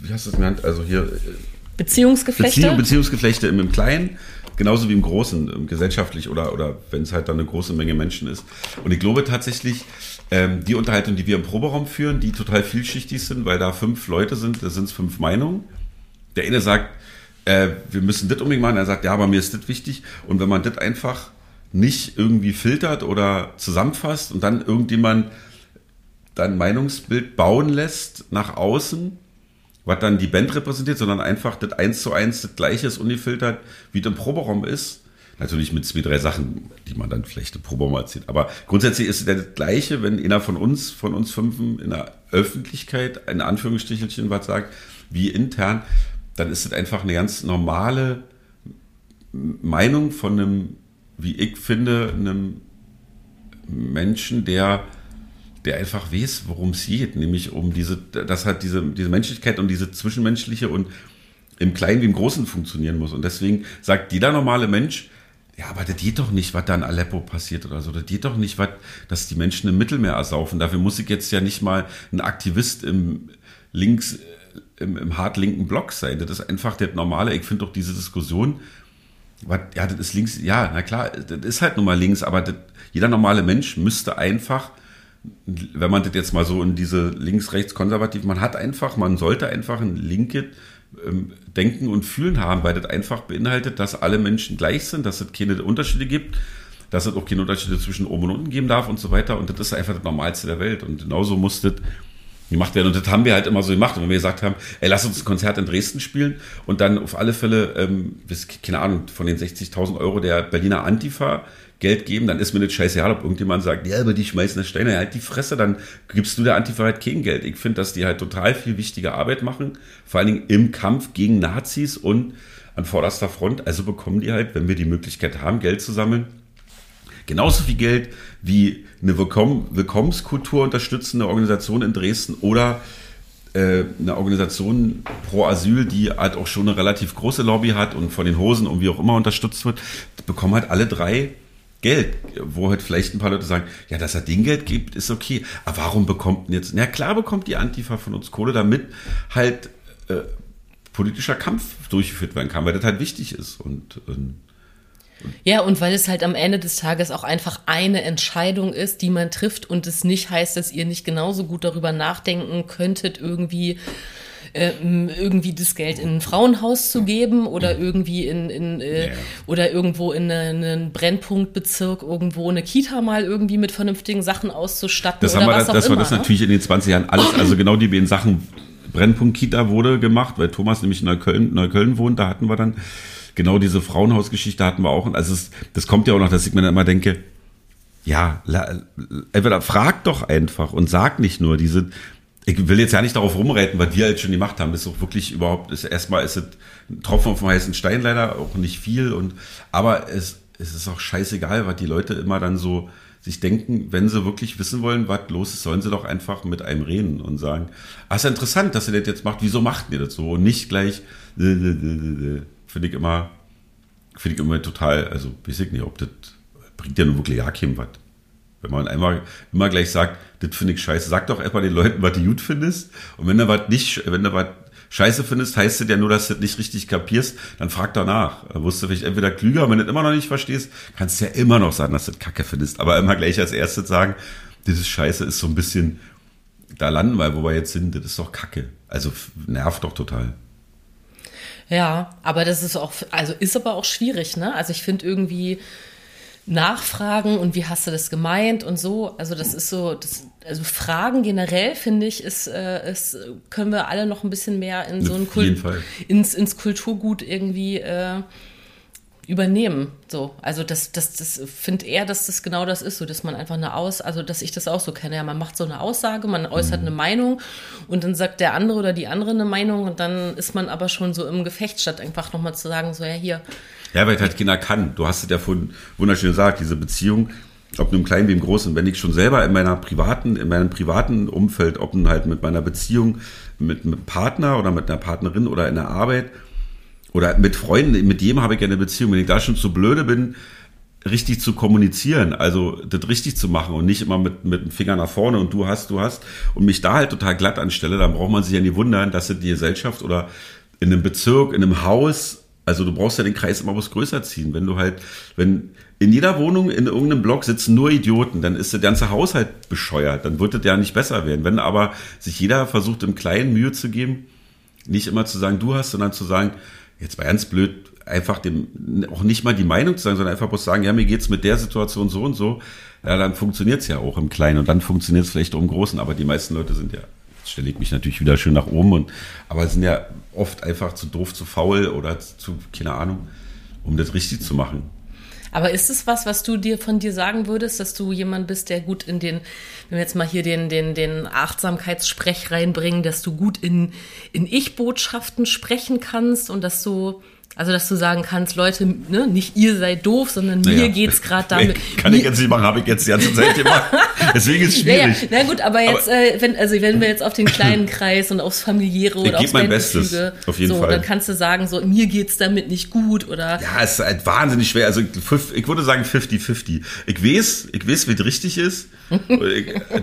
wie hast du es genannt? Also hier äh, Beziehungsgeflechte? Beziehung, Beziehungsgeflechte im, im Kleinen, genauso wie im Großen, gesellschaftlich oder, oder wenn es halt dann eine große Menge Menschen ist. Und ich glaube tatsächlich, ähm, die Unterhaltung, die wir im Proberaum führen, die total vielschichtig sind, weil da fünf Leute sind, da sind es fünf Meinungen. Der eine sagt, äh, wir müssen das unbedingt machen, er sagt, ja, aber mir ist das wichtig. Und wenn man das einfach nicht irgendwie filtert oder zusammenfasst und dann irgendjemand dann Meinungsbild bauen lässt nach außen, was dann die Band repräsentiert, sondern einfach das eins zu eins das gleiche ist ungefiltert, wie das im Proberaum ist. Natürlich mit zwei, drei Sachen, die man dann vielleicht im Proberaum erzählt. Aber grundsätzlich ist es das gleiche, wenn einer von uns, von uns fünfen in der Öffentlichkeit, in Anführungsstrichelchen was sagt, wie intern, dann ist es einfach eine ganz normale Meinung von einem, wie ich finde, einem Menschen, der der einfach weiß, worum es geht, nämlich um diese, das hat diese, diese Menschlichkeit und diese zwischenmenschliche und im Kleinen wie im Großen funktionieren muss. Und deswegen sagt jeder normale Mensch, ja, aber das geht doch nicht, was da in Aleppo passiert oder so. Das geht doch nicht, was, dass die Menschen im Mittelmeer ersaufen. Dafür muss ich jetzt ja nicht mal ein Aktivist im links, im, im hart linken Block sein. Das ist einfach das Normale. Ich finde doch diese Diskussion, was, ja, das ist links, ja, na klar, das ist halt nun mal links, aber das, jeder normale Mensch müsste einfach wenn man das jetzt mal so in diese links-rechts-konservativ, man hat einfach, man sollte einfach ein linke ähm, Denken und Fühlen haben, weil das einfach beinhaltet, dass alle Menschen gleich sind, dass es keine Unterschiede gibt, dass es auch keine Unterschiede zwischen oben und unten geben darf und so weiter. Und das ist einfach das Normalste der Welt. Und genauso muss das gemacht werden. Und das haben wir halt immer so gemacht. Und wenn wir gesagt haben, ey, lass uns ein Konzert in Dresden spielen und dann auf alle Fälle, ähm, keine Ahnung, von den 60.000 Euro der Berliner Antifa Geld geben, dann ist mir nicht scheißegal, ob irgendjemand sagt, ja, aber die schmeißen das Steine, halt die Fresse, dann gibst du der Antifa halt kein Geld. Ich finde, dass die halt total viel wichtige Arbeit machen, vor allen Dingen im Kampf gegen Nazis und an vorderster Front. Also bekommen die halt, wenn wir die Möglichkeit haben, Geld zu sammeln, genauso viel Geld wie eine Willkomm Willkommenskultur unterstützende Organisation in Dresden oder äh, eine Organisation pro Asyl, die halt auch schon eine relativ große Lobby hat und von den Hosen und wie auch immer unterstützt wird, bekommen halt alle drei Geld, wo halt vielleicht ein paar Leute sagen, ja, dass er den Geld gibt, ist okay. Aber warum bekommt denn jetzt, na klar bekommt die Antifa von uns Kohle, damit halt äh, politischer Kampf durchgeführt werden kann, weil das halt wichtig ist und, und ja, und weil es halt am Ende des Tages auch einfach eine Entscheidung ist, die man trifft und es nicht heißt, dass ihr nicht genauso gut darüber nachdenken könntet, irgendwie ähm, irgendwie das Geld in ein Frauenhaus zu geben oder irgendwie in, in äh, yeah. oder irgendwo in einen Brennpunktbezirk irgendwo eine Kita mal irgendwie mit vernünftigen Sachen auszustatten. Das oder haben wir, was das, das war das natürlich in den 20 Jahren alles, also genau die beiden Sachen. Brennpunkt Kita wurde gemacht, weil Thomas nämlich in Neukölln, Neukölln wohnt, da hatten wir dann genau diese Frauenhausgeschichte hatten wir auch. Also es, das kommt ja auch noch, dass ich mir dann immer denke, ja, entweder frag doch einfach und sag nicht nur diese, ich will jetzt ja nicht darauf rumreiten, was wir halt schon gemacht haben. Das ist auch wirklich überhaupt, ist, erstmal ist es ein Tropfen dem heißen Stein leider, auch nicht viel. Und, aber es, es ist auch scheißegal, was die Leute immer dann so sich denken, wenn sie wirklich wissen wollen, was los ist, sollen sie doch einfach mit einem reden und sagen, ah, ist ja interessant, dass ihr das jetzt macht, wieso macht ihr das so? Und nicht gleich, finde ich immer, finde ich immer total, also weiß ich nicht, ob das bringt ja nun wirklich ja keinem was. Wenn man einmal immer gleich sagt, das finde ich scheiße, sag doch erstmal den Leuten, was du gut findest. Und wenn du was nicht, wenn du was scheiße findest, heißt es ja nur, dass du das nicht richtig kapierst, dann frag danach. Dann wirst du vielleicht entweder klüger, wenn du das immer noch nicht verstehst, kannst du ja immer noch sagen, dass du das kacke findest. Aber immer gleich als erstes sagen, dieses Scheiße ist so ein bisschen, da landen wir, wo wir jetzt sind, das ist doch kacke. Also nervt doch total. Ja, aber das ist auch, also ist aber auch schwierig, ne? Also ich finde irgendwie, nachfragen und wie hast du das gemeint und so. Also das ist so, das, also Fragen generell finde ich, ist, äh, ist, können wir alle noch ein bisschen mehr in so ein Kult, ins, ins Kulturgut irgendwie äh, übernehmen. So, also das, das, das finde eher, dass das genau das ist, so dass man einfach eine Aus, also dass ich das auch so kenne. Ja, man macht so eine Aussage, man äußert mhm. eine Meinung und dann sagt der andere oder die andere eine Meinung und dann ist man aber schon so im Gefecht, statt einfach nochmal zu sagen, so ja hier ja, weil halt Kinder kann. Du hast es ja vorhin wunderschön gesagt, diese Beziehung, ob nun Kleinen wie im Großen. Wenn ich schon selber in meiner privaten, in meinem privaten Umfeld, ob nun halt mit meiner Beziehung mit einem Partner oder mit einer Partnerin oder in der Arbeit oder mit Freunden, mit jedem habe ich ja eine Beziehung. Wenn ich da schon zu blöde bin, richtig zu kommunizieren, also das richtig zu machen und nicht immer mit, mit dem Finger nach vorne und du hast, du hast und mich da halt total glatt anstelle, dann braucht man sich ja nie wundern, dass die Gesellschaft oder in einem Bezirk, in einem Haus also du brauchst ja den Kreis immer was größer ziehen. Wenn du halt, wenn in jeder Wohnung in irgendeinem Block sitzen nur Idioten, dann ist der ganze Haushalt bescheuert. Dann wird es ja nicht besser werden. Wenn aber sich jeder versucht, im Kleinen Mühe zu geben, nicht immer zu sagen, du hast, sondern zu sagen, jetzt war ganz blöd, einfach dem, auch nicht mal die Meinung zu sagen, sondern einfach bloß sagen, ja, mir geht's mit der Situation so und so, ja, dann funktioniert's ja auch im Kleinen und dann funktioniert's vielleicht auch im Großen, aber die meisten Leute sind ja stelle ich mich natürlich wieder schön nach oben und aber sind ja oft einfach zu doof, zu faul oder zu, keine Ahnung, um das richtig zu machen. Aber ist es was, was du dir von dir sagen würdest, dass du jemand bist, der gut in den, wenn wir jetzt mal hier den, den, den Achtsamkeitssprech reinbringen, dass du gut in, in Ich-Botschaften sprechen kannst und dass du also, dass du sagen kannst, Leute, ne, nicht ihr seid doof, sondern naja, mir geht's gerade damit. Kann ich jetzt nicht machen, habe ich jetzt die ganze Zeit gemacht. Deswegen ist es schwierig. Naja, na gut, aber jetzt, aber, äh, wenn, also wenn wir jetzt auf den kleinen Kreis und aufs familiäre oder aufs mein Bestes, auf jeden so, Fall. dann kannst du sagen, so mir geht's damit nicht gut oder. Ja, es ist halt wahnsinnig schwer. Also ich würde sagen 50-50. Ich weiß, ich weiß, wie es richtig ist.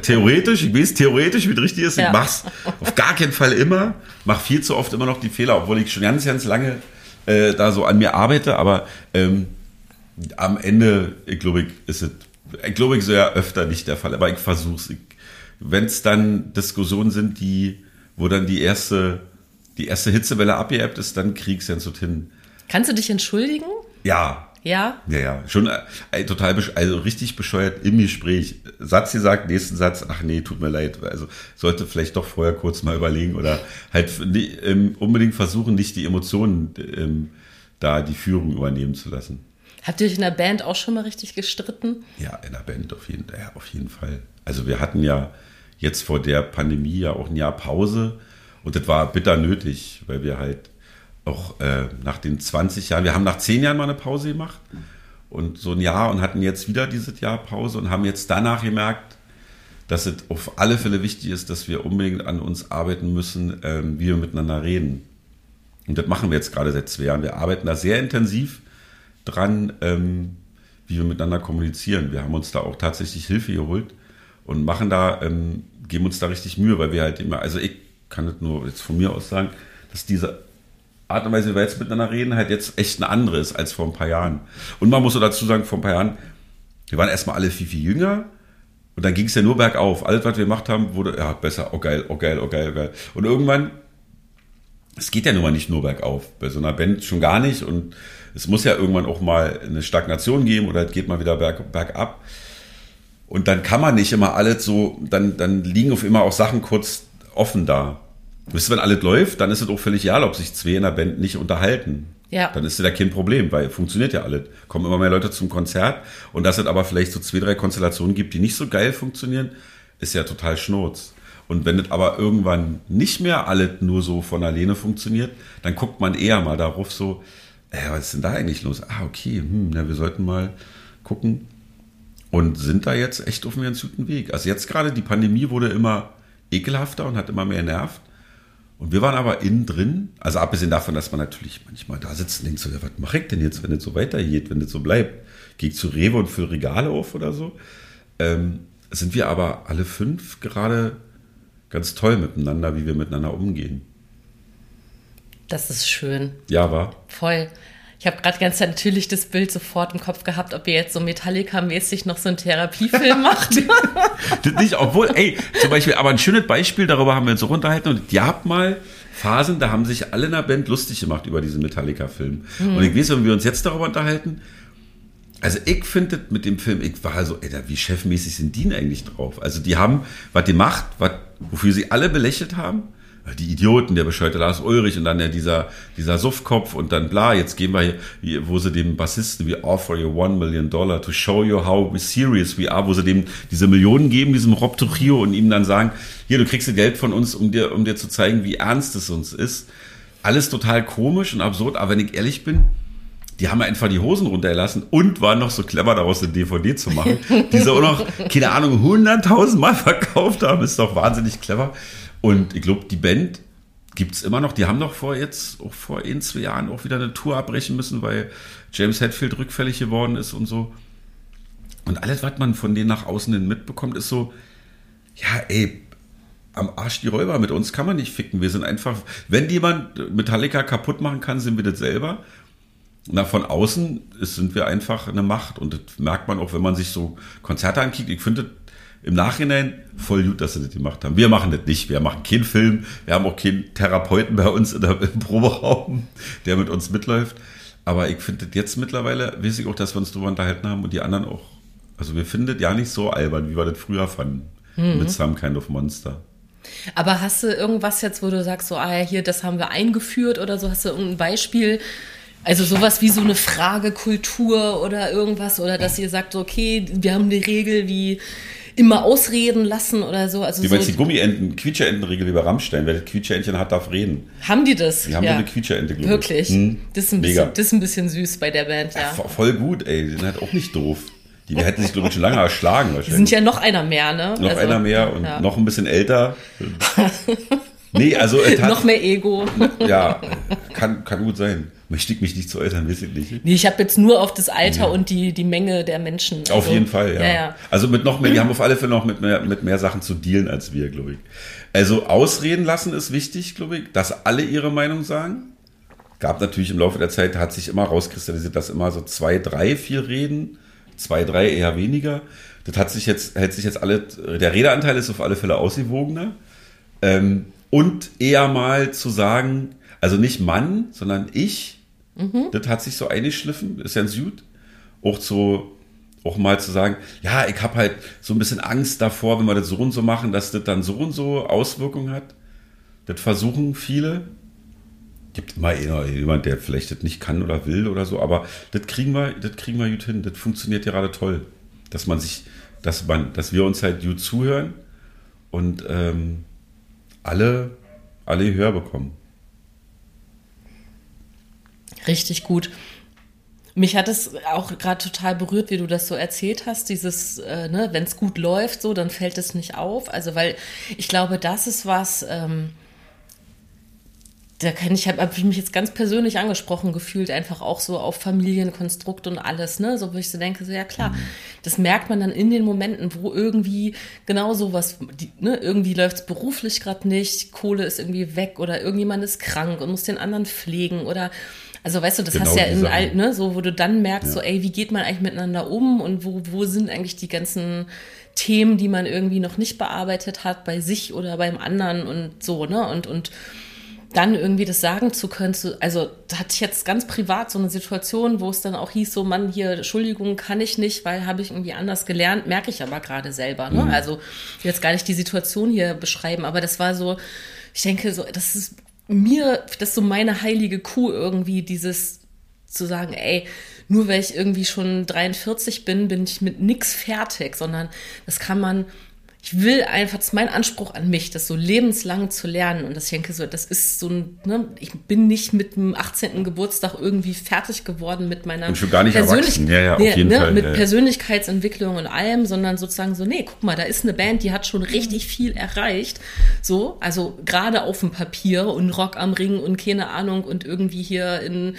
theoretisch, ich weiß theoretisch, wie es richtig ist. Ich ja. mach's auf gar keinen Fall immer. Mach viel zu oft immer noch die Fehler, obwohl ich schon ganz, ganz lange äh, da so an mir arbeite, aber ähm, am Ende, ich glaube, ich, ist es, ich glaube, ich so ja öfter nicht der Fall, aber ich versuche es. Wenn es dann Diskussionen sind, die, wo dann die erste, die erste Hitzewelle abgeebbt ist, dann kriegst du ja hin. Kannst du dich entschuldigen? Ja, ja? Ja, ja. Schon äh, total, also richtig bescheuert im Gespräch. Satz gesagt, nächsten Satz, ach nee, tut mir leid. Also sollte vielleicht doch vorher kurz mal überlegen oder halt ähm, unbedingt versuchen, nicht die Emotionen ähm, da die Führung übernehmen zu lassen. Habt ihr euch in der Band auch schon mal richtig gestritten? Ja, in der Band auf jeden, ja, auf jeden Fall. Also wir hatten ja jetzt vor der Pandemie ja auch ein Jahr Pause und das war bitter nötig, weil wir halt auch äh, nach den 20 Jahren, wir haben nach 10 Jahren mal eine Pause gemacht und so ein Jahr und hatten jetzt wieder dieses Jahr Pause und haben jetzt danach gemerkt, dass es auf alle Fälle wichtig ist, dass wir unbedingt an uns arbeiten müssen, ähm, wie wir miteinander reden. Und das machen wir jetzt gerade seit zwei Jahren. Wir arbeiten da sehr intensiv dran, ähm, wie wir miteinander kommunizieren. Wir haben uns da auch tatsächlich Hilfe geholt und machen da, ähm, geben uns da richtig Mühe, weil wir halt immer, also ich kann das nur jetzt von mir aus sagen, dass diese Art und Weise, wie wir jetzt miteinander reden, halt jetzt echt eine andere ist als vor ein paar Jahren. Und man muss so dazu sagen, vor ein paar Jahren, wir waren erstmal alle viel, viel jünger. Und dann ging es ja nur bergauf. Alles, was wir gemacht haben, wurde ja besser. Oh geil, oh geil, oh geil, oh geil. Und irgendwann, es geht ja nun mal nicht nur bergauf. Bei so einer Band schon gar nicht. Und es muss ja irgendwann auch mal eine Stagnation geben oder es geht mal wieder berg, bergab. Und dann kann man nicht immer alles so, dann, dann liegen auf immer auch Sachen kurz offen da. Wisst ihr, wenn alles läuft, dann ist es auch völlig egal, ob sich zwei in der Band nicht unterhalten. Ja. Dann ist ja da kein Problem, weil funktioniert ja alles. Kommen immer mehr Leute zum Konzert und dass es aber vielleicht so zwei, drei Konstellationen gibt, die nicht so geil funktionieren, ist ja total schnurz. Und wenn es aber irgendwann nicht mehr alles nur so von alleine funktioniert, dann guckt man eher mal darauf so, äh, was ist denn da eigentlich los? Ah, okay, hm, na, wir sollten mal gucken. Und sind da jetzt echt auf einem ganz guten Weg. Also jetzt gerade, die Pandemie wurde immer ekelhafter und hat immer mehr nervt. Und wir waren aber innen drin, also abgesehen davon, dass man natürlich manchmal da sitzt und denkt so, ja, was mache ich denn jetzt, wenn es so weitergeht, wenn es so bleibt? Gehe ich zu Rewe und fülle Regale auf oder so? Ähm, sind wir aber alle fünf gerade ganz toll miteinander, wie wir miteinander umgehen. Das ist schön. Ja, war. Voll. Ich habe gerade ganz natürlich das Bild sofort im Kopf gehabt, ob ihr jetzt so Metallica-mäßig noch so einen Therapiefilm macht. das nicht, obwohl, ey, zum Beispiel, aber ein schönes Beispiel, darüber haben wir uns auch unterhalten und ihr habt mal Phasen, da haben sich alle in der Band lustig gemacht über diesen Metallica-Film. Mhm. Und ich weiß, wenn wir uns jetzt darüber unterhalten, also ich finde mit dem Film, ich war so, ey, wie chefmäßig sind die denn eigentlich drauf? Also die haben, was die macht, was, wofür sie alle belächelt haben, die Idioten, der bescheuerte Lars Ulrich und dann ja dieser, dieser Suffkopf und dann bla, jetzt gehen wir hier, wo sie dem Bassisten, we offer you one million dollar to show you how serious we are, wo sie dem diese Millionen geben, diesem Rob Trujillo und ihm dann sagen, hier, du kriegst Geld von uns, um dir, um dir zu zeigen, wie ernst es uns ist. Alles total komisch und absurd, aber wenn ich ehrlich bin, die haben einfach die Hosen runtergelassen und waren noch so clever daraus eine DVD zu machen, die sie auch noch, keine Ahnung, 100.000 Mal verkauft haben, ist doch wahnsinnig clever. Und ich glaube, die Band gibt es immer noch. Die haben doch vor jetzt, auch vor ein, zwei Jahren auch wieder eine Tour abbrechen müssen, weil James Hetfield rückfällig geworden ist und so. Und alles, was man von denen nach außen hin mitbekommt, ist so, ja, ey, am Arsch die Räuber, mit uns kann man nicht ficken. Wir sind einfach, wenn jemand Metallica kaputt machen kann, sind wir das selber. Na, von außen ist, sind wir einfach eine Macht. Und das merkt man auch, wenn man sich so Konzerte ankickt. Ich finde im Nachhinein voll gut, dass sie das gemacht haben. Wir machen das nicht. Wir machen keinen Film. Wir haben auch keinen Therapeuten bei uns in der, im Proberaum, der mit uns mitläuft. Aber ich finde das jetzt mittlerweile, weiß ich auch, dass wir uns darüber unterhalten haben und die anderen auch. Also wir finden das ja nicht so albern, wie wir das früher fanden. Mhm. Mit Some Kind of Monster. Aber hast du irgendwas jetzt, wo du sagst, so, ah ja, hier, das haben wir eingeführt oder so? Hast du irgendein Beispiel, also sowas wie so eine Fragekultur oder irgendwas oder dass ihr sagt, okay, wir haben eine Regel wie immer ausreden lassen oder so. Also wie so meinst du die Gummienten, Quietscherentenregel wie bei Rammstein? Wer das Quietscheentchen hat, darf reden. Haben die das? Die haben ja. eine Quietscheente, glaube Wirklich? Hm? Das, ist ein bisschen, das ist ein bisschen süß bei der Band, ja. ja voll gut, ey. Die sind halt auch nicht doof. Die hätten sich, glaube ich, schon lange erschlagen wahrscheinlich. Die sind ja noch einer mehr, ne? Noch also, einer mehr und ja. noch ein bisschen älter. nee, also... Hat, noch mehr Ego. ja, kann, kann gut sein. Möchte ich mich nicht zu äußern, weiß ich nicht. Nee, ich habe jetzt nur auf das Alter ja. und die, die Menge der Menschen. Also, auf jeden Fall, ja. ja. ja. Also mit noch mehr, die haben auf alle Fälle noch mit mehr, mit mehr Sachen zu dealen als wir, glaube ich. Also ausreden lassen ist wichtig, glaube ich, dass alle ihre Meinung sagen. Gab natürlich im Laufe der Zeit, hat sich immer rauskristallisiert, dass immer so zwei, drei, vier reden, zwei, drei eher weniger. Das hat sich jetzt, hält sich jetzt alle, der Redeanteil ist auf alle Fälle ausgewogener. Ähm, und eher mal zu sagen, also nicht Mann, sondern ich Mhm. Das hat sich so eingeschliffen, ist ja ein Süd. Auch so, auch mal zu sagen, ja, ich habe halt so ein bisschen Angst davor, wenn wir das so und so machen, dass das dann so und so Auswirkungen hat. Das versuchen viele. Gibt immer jemand, der vielleicht das nicht kann oder will oder so, aber das kriegen wir, das kriegen wir gut hin. Das funktioniert gerade toll. Dass man sich, dass man, dass wir uns halt gut zuhören und ähm, alle, alle Hör bekommen. Richtig gut. Mich hat es auch gerade total berührt, wie du das so erzählt hast, dieses, äh, ne, wenn es gut läuft, so, dann fällt es nicht auf. Also, weil ich glaube, das ist was, ähm, da kann ich, habe hab ich mich jetzt ganz persönlich angesprochen gefühlt, einfach auch so auf Familienkonstrukt und alles, ne? So, wo ich so denke, so, ja klar, mhm. das merkt man dann in den Momenten, wo irgendwie genau sowas, die, ne, irgendwie läuft es beruflich gerade nicht, Kohle ist irgendwie weg oder irgendjemand ist krank und muss den anderen pflegen oder also weißt du, das genau hast ja in all, ne, so wo du dann merkst, ja. so ey, wie geht man eigentlich miteinander um und wo, wo sind eigentlich die ganzen Themen, die man irgendwie noch nicht bearbeitet hat bei sich oder beim anderen und so, ne? Und, und dann irgendwie das sagen zu können, zu, also da hatte ich jetzt ganz privat so eine Situation, wo es dann auch hieß, so Mann, hier, Entschuldigung, kann ich nicht, weil habe ich irgendwie anders gelernt, merke ich aber gerade selber. Ne? Mhm. Also jetzt gar nicht die Situation hier beschreiben, aber das war so, ich denke so, das ist mir, das ist so meine heilige Kuh irgendwie, dieses zu sagen, ey, nur weil ich irgendwie schon 43 bin, bin ich mit nix fertig, sondern das kann man ich will einfach, das ist mein Anspruch an mich, das so lebenslang zu lernen. Und das, ich denke so, das ist so ein, ne, ich bin nicht mit dem 18. Geburtstag irgendwie fertig geworden mit meiner und schon gar nicht Persönlich erwachsen. Ja, ja, auf jeden ne, Fall. mit ja. Persönlichkeitsentwicklung und allem, sondern sozusagen so, nee, guck mal, da ist eine Band, die hat schon richtig viel erreicht. So, also gerade auf dem Papier und Rock am Ring und keine Ahnung und irgendwie hier in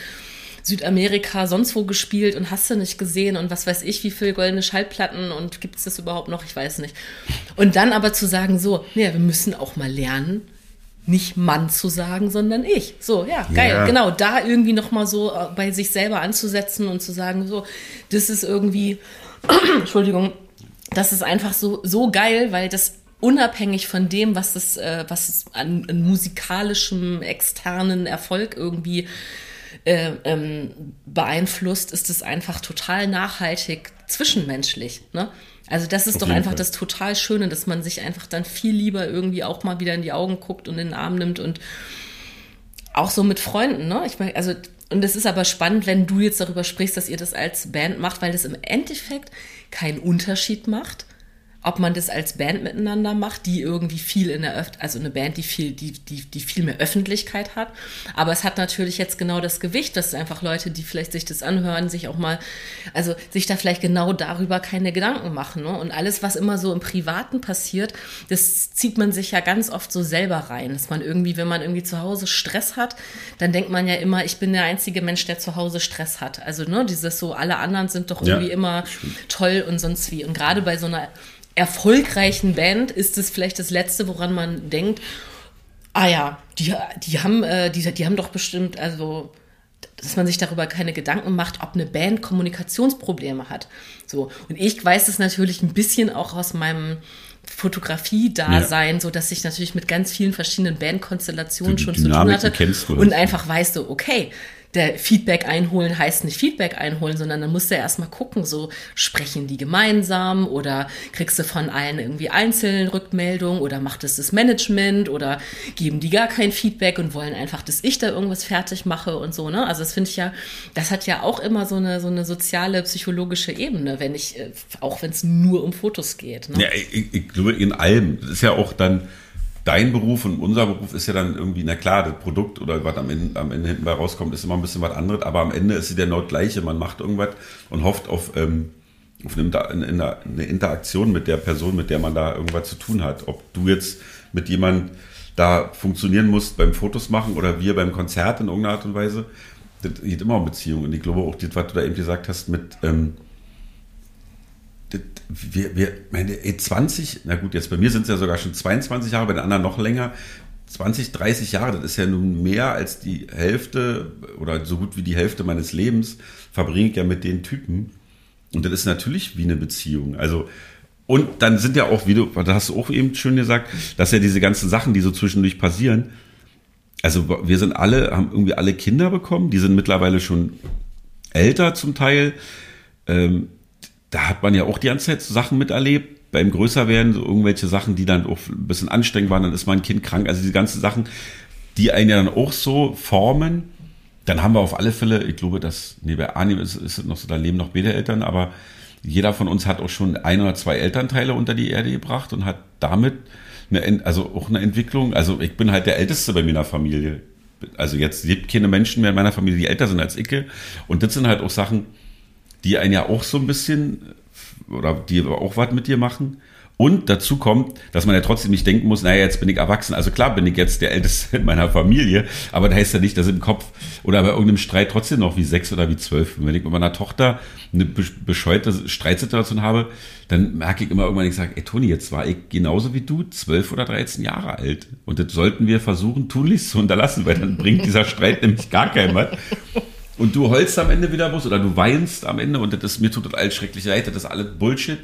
Südamerika sonst wo gespielt und hast du nicht gesehen und was weiß ich, wie viel goldene Schallplatten und gibt es das überhaupt noch? Ich weiß nicht. Und dann aber zu sagen, so, nee, wir müssen auch mal lernen, nicht Mann zu sagen, sondern ich. So, ja, geil. Ja. Genau, da irgendwie nochmal so äh, bei sich selber anzusetzen und zu sagen, so, das ist irgendwie, Entschuldigung, das ist einfach so, so geil, weil das unabhängig von dem, was es, äh, was es an, an musikalischem externen Erfolg irgendwie äh, ähm, beeinflusst, ist es einfach total nachhaltig zwischenmenschlich. Ne? Also das ist Auf doch einfach Fall. das total Schöne, dass man sich einfach dann viel lieber irgendwie auch mal wieder in die Augen guckt und in den Arm nimmt und auch so mit Freunden, ne? Ich meine, also, und es ist aber spannend, wenn du jetzt darüber sprichst, dass ihr das als Band macht, weil das im Endeffekt keinen Unterschied macht, ob man das als Band miteinander macht, die irgendwie viel in der Öff also eine Band, die viel, die, die, die viel mehr Öffentlichkeit hat. Aber es hat natürlich jetzt genau das Gewicht, dass einfach Leute, die vielleicht sich das anhören, sich auch mal, also sich da vielleicht genau darüber keine Gedanken machen. Ne? Und alles, was immer so im Privaten passiert, das zieht man sich ja ganz oft so selber rein. Dass man irgendwie, wenn man irgendwie zu Hause Stress hat, dann denkt man ja immer, ich bin der einzige Mensch, der zu Hause Stress hat. Also, ne, dieses so, alle anderen sind doch Ja, irgendwie immer toll und sonst wie. Und gerade bei so einer erfolgreichen Band ist es vielleicht das Letzte, woran man denkt, ah ja, die, die, haben, äh, die, die haben doch bestimmt, also dass man sich darüber keine Gedanken macht, ob eine Band Kommunikationsprobleme hat. So. Und ich weiß es natürlich ein bisschen auch aus meinem Fotografie-Dasein, so dass ich natürlich mit ganz vielen verschiedenen Bandkonstellationen schon zu tun hatte. Und einfach weißt du, okay, der Feedback einholen heißt nicht Feedback einholen, sondern dann musst du erstmal gucken, so sprechen die gemeinsam oder kriegst du von allen irgendwie einzeln Rückmeldungen oder macht es das Management oder geben die gar kein Feedback und wollen einfach, dass ich da irgendwas fertig mache und so, ne? Also das finde ich ja, das hat ja auch immer so eine, so eine soziale, psychologische Ebene, wenn ich, äh, auch wenn es nur um Fotos geht. Ne? Ja, ich, ich glaube, in allem. Das ist ja auch dann dein Beruf und unser Beruf ist ja dann irgendwie, na klar, das Produkt oder was am Ende, am Ende hinten bei rauskommt, ist immer ein bisschen was anderes, aber am Ende ist ja genau das Gleiche. Man macht irgendwas und hofft auf, ähm, auf eine, eine, Interaktion mit der Person, mit der man da irgendwas zu tun hat. Ob du jetzt mit jemand da funktionieren musst beim Fotos machen oder wir beim Konzert in irgendeiner Art und Weise, das geht immer um Beziehungen. Und ich glaube auch, das, was du da eben gesagt hast mit, ähm, wir, wir, meine, ey, 20, na gut, jetzt bei mir sind es ja sogar schon 22 Jahre, bei den anderen noch länger. 20, 30 Jahre, das ist ja nun mehr als die Hälfte oder so gut wie die Hälfte meines Lebens verbringe ich ja mit den Typen. Und das ist natürlich wie eine Beziehung. Also, und dann sind ja auch, wie du, da hast du auch eben schön gesagt, dass ja diese ganzen Sachen, die so zwischendurch passieren, also wir sind alle, haben irgendwie alle Kinder bekommen, die sind mittlerweile schon älter zum Teil. Ähm, da hat man ja auch die ganze Zeit so Sachen miterlebt. Beim Größerwerden so irgendwelche Sachen, die dann auch ein bisschen anstrengend waren, dann ist mein Kind krank. Also diese ganzen Sachen, die einen ja dann auch so formen. Dann haben wir auf alle Fälle, ich glaube, dass, nee, bei Arnim ist, ist noch so, da leben noch beide Eltern, aber jeder von uns hat auch schon ein oder zwei Elternteile unter die Erde gebracht und hat damit eine, also auch eine Entwicklung. Also ich bin halt der Älteste bei mir in der Familie. Also jetzt lebt keine Menschen mehr in meiner Familie, die älter sind als ich. Und das sind halt auch Sachen, die einen ja auch so ein bisschen oder die auch was mit dir machen. Und dazu kommt, dass man ja trotzdem nicht denken muss, naja, jetzt bin ich erwachsen. Also klar bin ich jetzt der Älteste in meiner Familie, aber da heißt ja nicht, dass im Kopf oder bei irgendeinem Streit trotzdem noch wie sechs oder wie zwölf. bin. Wenn ich mit meiner Tochter eine be- bescheuerte Streitsituation habe, dann merke ich immer irgendwann, ich sage, ey Toni, jetzt war ich genauso wie du, zwölf oder dreizehn Jahre alt. Und das sollten wir versuchen, tunlichst zu unterlassen, weil dann bringt dieser Streit nämlich gar keinen was. Und du heulst am Ende wieder bloß oder du weinst am Ende und das ist, mir tut das alles schrecklich leid, das ist alles Bullshit.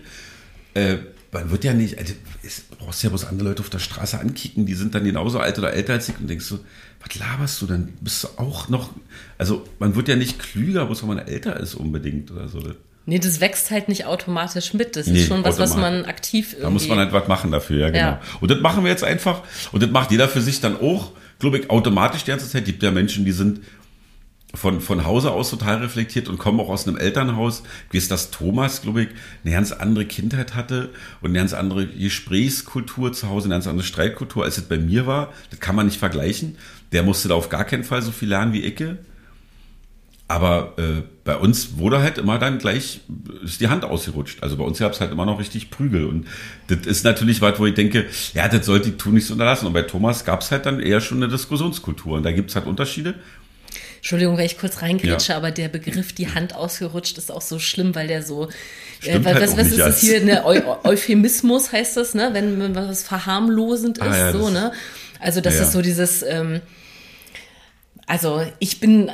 Äh, man wird ja nicht, also, es, du brauchst ja bloß andere Leute auf der Straße ankicken, die sind dann genauso alt oder älter als ich und denkst so, was laberst du denn? Bist du auch noch, also man wird ja nicht klüger, bloß weil man älter ist unbedingt oder so. Nee, das wächst halt nicht automatisch mit. Das Nee, ist schon was, was man aktiv irgendwie. Da muss man halt was machen dafür, ja, genau. Ja. Und das machen wir jetzt einfach. Und das macht jeder für sich dann auch, glaube ich, automatisch die ganze Zeit. Gibt ja Menschen, die sind von, von Hause aus total reflektiert und komme auch aus einem Elternhaus, wie es das Thomas, glaube ich, eine ganz andere Kindheit hatte und eine ganz andere Gesprächskultur zu Hause, eine ganz andere Streitkultur, als es bei mir war. Das kann man nicht vergleichen. Der musste da auf gar keinen Fall so viel lernen wie Icke. Aber äh, bei uns wurde halt immer dann gleich ist die Hand ausgerutscht. Also bei uns gab es halt immer noch richtig Prügel. Und das ist natürlich was, wo ich denke, ja, das sollte die tun nicht so unterlassen. Und bei Thomas gab es halt dann eher schon eine Diskussionskultur. Und da gibt es halt Unterschiede. Entschuldigung, wenn ich kurz reingrätsche, ja. aber der Begriff die Hand ausgerutscht ist auch so schlimm, weil der so, äh, weil, halt was, was ist das hier, ne, Eu Euphemismus heißt das, ne, wenn, wenn was verharmlosend ah, ist, ja, so, ne? Also das ja. ist so dieses, ähm, also ich bin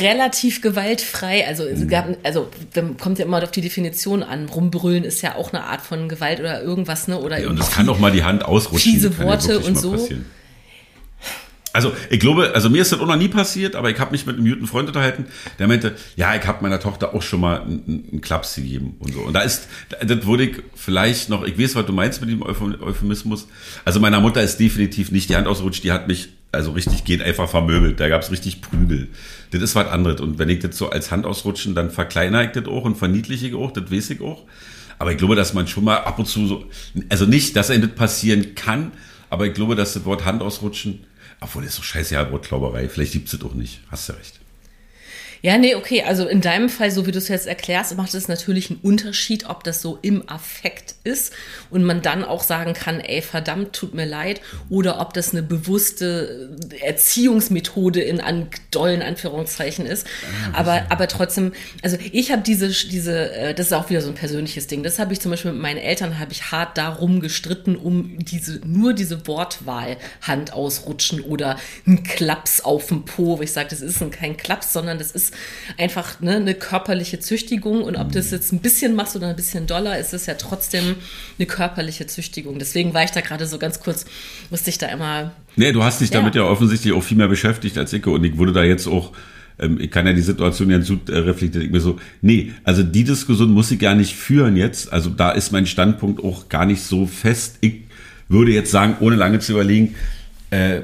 relativ gewaltfrei. Also es gab, also kommt ja immer auf die Definition an. Rumbrüllen ist ja auch eine Art von Gewalt oder irgendwas, ne? Oder ja, und das kann doch mal die Hand ausrutschen. Fiese Worte und so. Passieren. Also ich glaube, also mir ist das auch noch nie passiert, aber ich habe mich mit einem guten Freund unterhalten, der meinte, ja, ich habe meiner Tochter auch schon mal einen, einen Klaps gegeben und so. Und da ist, das wurde ich vielleicht noch, ich weiß, was du meinst mit dem Euphemismus. Also meiner Mutter ist definitiv nicht die Hand ausrutscht, die hat mich also richtig geht einfach vermöbelt. Da gab's richtig Prügel. Das ist was anderes. Und wenn ich das so als Hand ausrutschen, dann verkleinere ich das auch und verniedliche ich auch, das weiß ich auch. Aber ich glaube, dass man schon mal ab und zu so, also nicht, dass einem das passieren kann, aber ich glaube, dass das Wort Hand ausrutschen, obwohl das ist so scheiße, ja, Wortklauberei, vielleicht gibt's das auch nicht. Hast du recht. Ja, nee, okay. Also in deinem Fall, so wie du es jetzt erklärst, macht es natürlich einen Unterschied, ob das so im Affekt ist und man dann auch sagen kann, ey, verdammt, tut mir leid, oder ob das eine bewusste Erziehungsmethode in an dollen Anführungszeichen ist. Aber, aber trotzdem, also ich habe diese, diese, äh, das ist auch wieder so ein persönliches Ding. Das habe ich zum Beispiel mit meinen Eltern, habe ich hart darum gestritten, um diese, nur diese Wortwahl Hand ausrutschen oder ein Klaps auf dem Po, wo ich sage, das ist kein Klaps, sondern das ist einfach ne, eine körperliche Züchtigung. Und ob du das jetzt ein bisschen machst oder ein bisschen doller, ist es ja trotzdem eine körperliche Züchtigung. Deswegen war ich da gerade so ganz kurz, musste ich da immer. Nee, du hast dich ja. damit ja offensichtlich auch viel mehr beschäftigt als ich. Und ich wurde da jetzt auch ähm, ich kann ja die Situation ja gut äh, reflektieren. Ich mir so, nee, also die Diskussion muss ich gar nicht führen jetzt. Also da ist mein Standpunkt auch gar nicht so fest. Ich würde jetzt sagen, ohne lange zu überlegen, äh,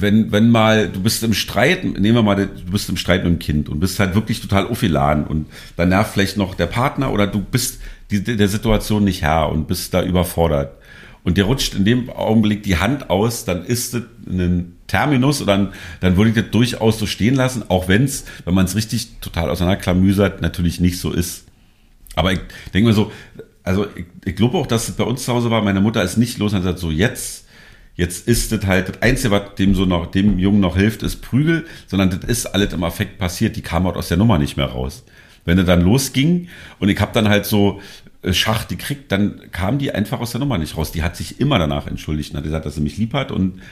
wenn, wenn mal, du bist im Streit, nehmen wir mal, du bist im Streit mit dem Kind und bist halt wirklich total aufgeladen und dann nervt vielleicht noch der Partner oder du bist die, der Situation nicht Herr und bist da überfordert. Und dir rutscht in dem Augenblick die Hand aus, dann ist es ein Terminus und dann, dann würde ich das durchaus so stehen lassen, auch wenn es, wenn man es richtig total auseinanderklamüsert, natürlich nicht so ist. Aber ich denke mir so, also ich, ich glaube auch, dass es bei uns zu Hause war, meine Mutter ist nicht los und hat gesagt, so jetzt Jetzt ist das halt, das Einzige, was dem so noch, dem Jungen noch hilft, ist Prügel, sondern das ist alles im Affekt passiert, die kam halt aus der Nummer nicht mehr raus. Wenn er dann losging und ich hab dann halt so äh, Schach gekriegt, dann kam die einfach aus der Nummer nicht raus. Die hat sich immer danach entschuldigt und hat gesagt, dass sie mich lieb hat und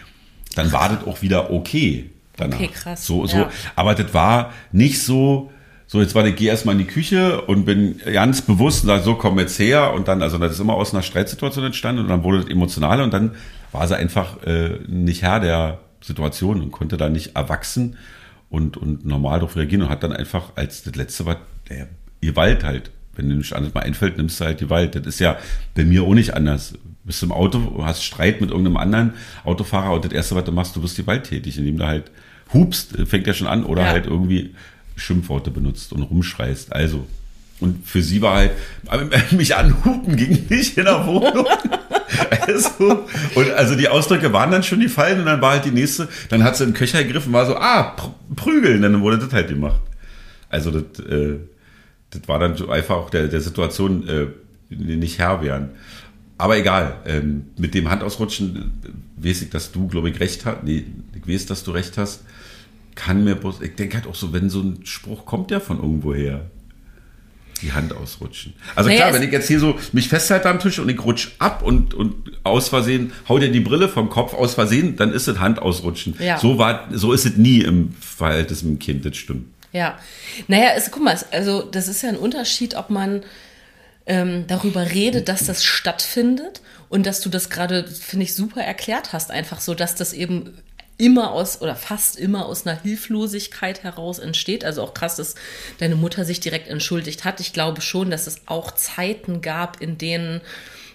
dann war das auch wieder okay danach. Okay, krass. So, so. Ja. Aber das war nicht so, so jetzt war ich gehe erstmal in die Küche und bin ganz bewusst und so komm jetzt her und dann, also das ist immer aus einer Streitsituation entstanden und dann wurde das emotionaler und dann war sie einfach äh, nicht Herr der Situation und konnte da nicht erwachsen und, und normal darauf reagieren und hat dann einfach als das letzte war, der Gewalt halt. Wenn dir nichts anderes mal einfällt, nimmst du halt Gewalt. Das ist ja bei mir auch nicht anders. Du bist im Auto, hast Streit mit irgendeinem anderen Autofahrer und das erste, was du machst, du wirst gewalttätig, indem du halt hupst, fängt ja schon an, oder ja. halt irgendwie Schimpfworte benutzt und rumschreist. Also, und für sie war halt, mich anhupen ging nicht in der Wohnung. Also, und also die Ausdrücke waren dann schon die Fallen und dann war halt die nächste, dann hat sie einen Köcher gegriffen, war so, ah, prügeln, dann wurde das halt gemacht. Also das, äh, das war dann so einfach auch der, der Situation äh, nicht Herr werden. Aber egal, ähm, mit dem Handausrutschen äh, weiß ich, dass du, glaube ich, recht hast. Nee, ich weiß, dass du recht hast. Kann mir bloß, ich denke halt auch so, wenn so ein Spruch kommt ja von irgendwo her die Hand ausrutschen. Also naja, klar, wenn ich jetzt hier so mich festhalte am Tisch und ich rutsch ab und, und aus Versehen hau dir die Brille vom Kopf aus Versehen, dann ist es Hand ausrutschen. Ja. So war, so ist es nie im Verhältnis mit dem Kind, das stimmt. Ja. Naja, es, guck mal, also das ist ja ein Unterschied, ob man ähm, darüber redet, dass das stattfindet und dass du das gerade, finde ich, super erklärt hast, einfach so, dass das eben immer aus oder fast immer aus einer Hilflosigkeit heraus entsteht. Also auch krass, dass deine Mutter sich direkt entschuldigt hat. Ich glaube schon, dass es auch Zeiten gab, in denen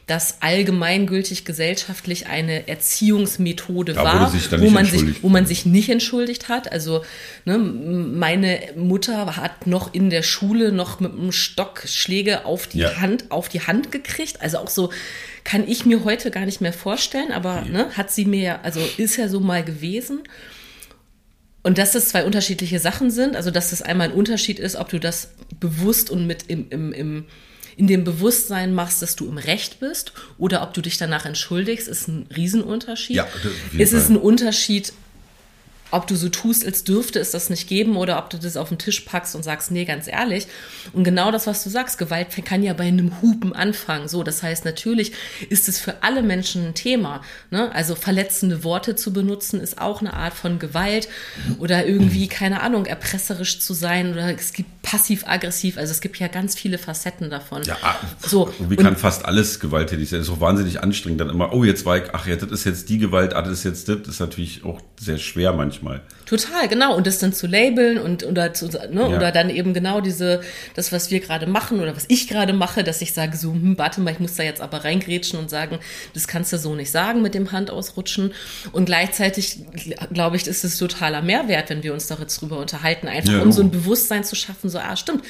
das allgemeingültig gesellschaftlich eine Erziehungsmethode Da war, wo man sich, wo man sich nicht entschuldigt hat. Also ne, meine Mutter hat noch in der Schule noch mit einem Stock Schläge auf die Ja. Hand, auf die Hand gekriegt. Also auch so kann ich mir heute gar nicht mehr vorstellen, aber ne, hat sie mir, ja- also ist ja so mal gewesen. Und dass das zwei unterschiedliche Sachen sind, also dass das einmal ein Unterschied ist, ob du das bewusst und mit im, im, im, in dem Bewusstsein machst, dass du im Recht bist, oder ob du dich danach entschuldigst, ist ein Riesenunterschied. Ja, jeden es ist ein Unterschied, ob du so tust, als dürfte es das nicht geben, oder ob du das auf den Tisch packst und sagst, nee, ganz ehrlich. Und genau das, was du sagst, Gewalt kann ja bei einem Hupen anfangen. So, das heißt, natürlich ist es für alle Menschen ein Thema. Ne? Also verletzende Worte zu benutzen, ist auch eine Art von Gewalt oder irgendwie, keine Ahnung, erpresserisch zu sein oder es gibt passiv-aggressiv. Also es gibt ja ganz viele Facetten davon. Ja, ah, so. Wie und- kann fast alles gewalttätig sein? Das ist auch wahnsinnig anstrengend. Dann immer, oh, jetzt war ich, ach ja, das ist jetzt die Gewalt, ah, das ist jetzt das. Das ist natürlich auch sehr schwer manchmal. Total, genau. Und das dann zu labeln und oder zu, ne, Ja. oder dann eben genau diese, das, was wir gerade machen oder was ich gerade mache, dass ich sage, so, hm, warte mal, ich muss da jetzt aber reingrätschen und sagen, das kannst du so nicht sagen mit dem Handausrutschen. Und gleichzeitig, glaube ich, ist es totaler Mehrwert, wenn wir uns da jetzt drüber unterhalten, einfach Ja, um so ein Logo. Bewusstsein zu schaffen, so, ah, stimmt.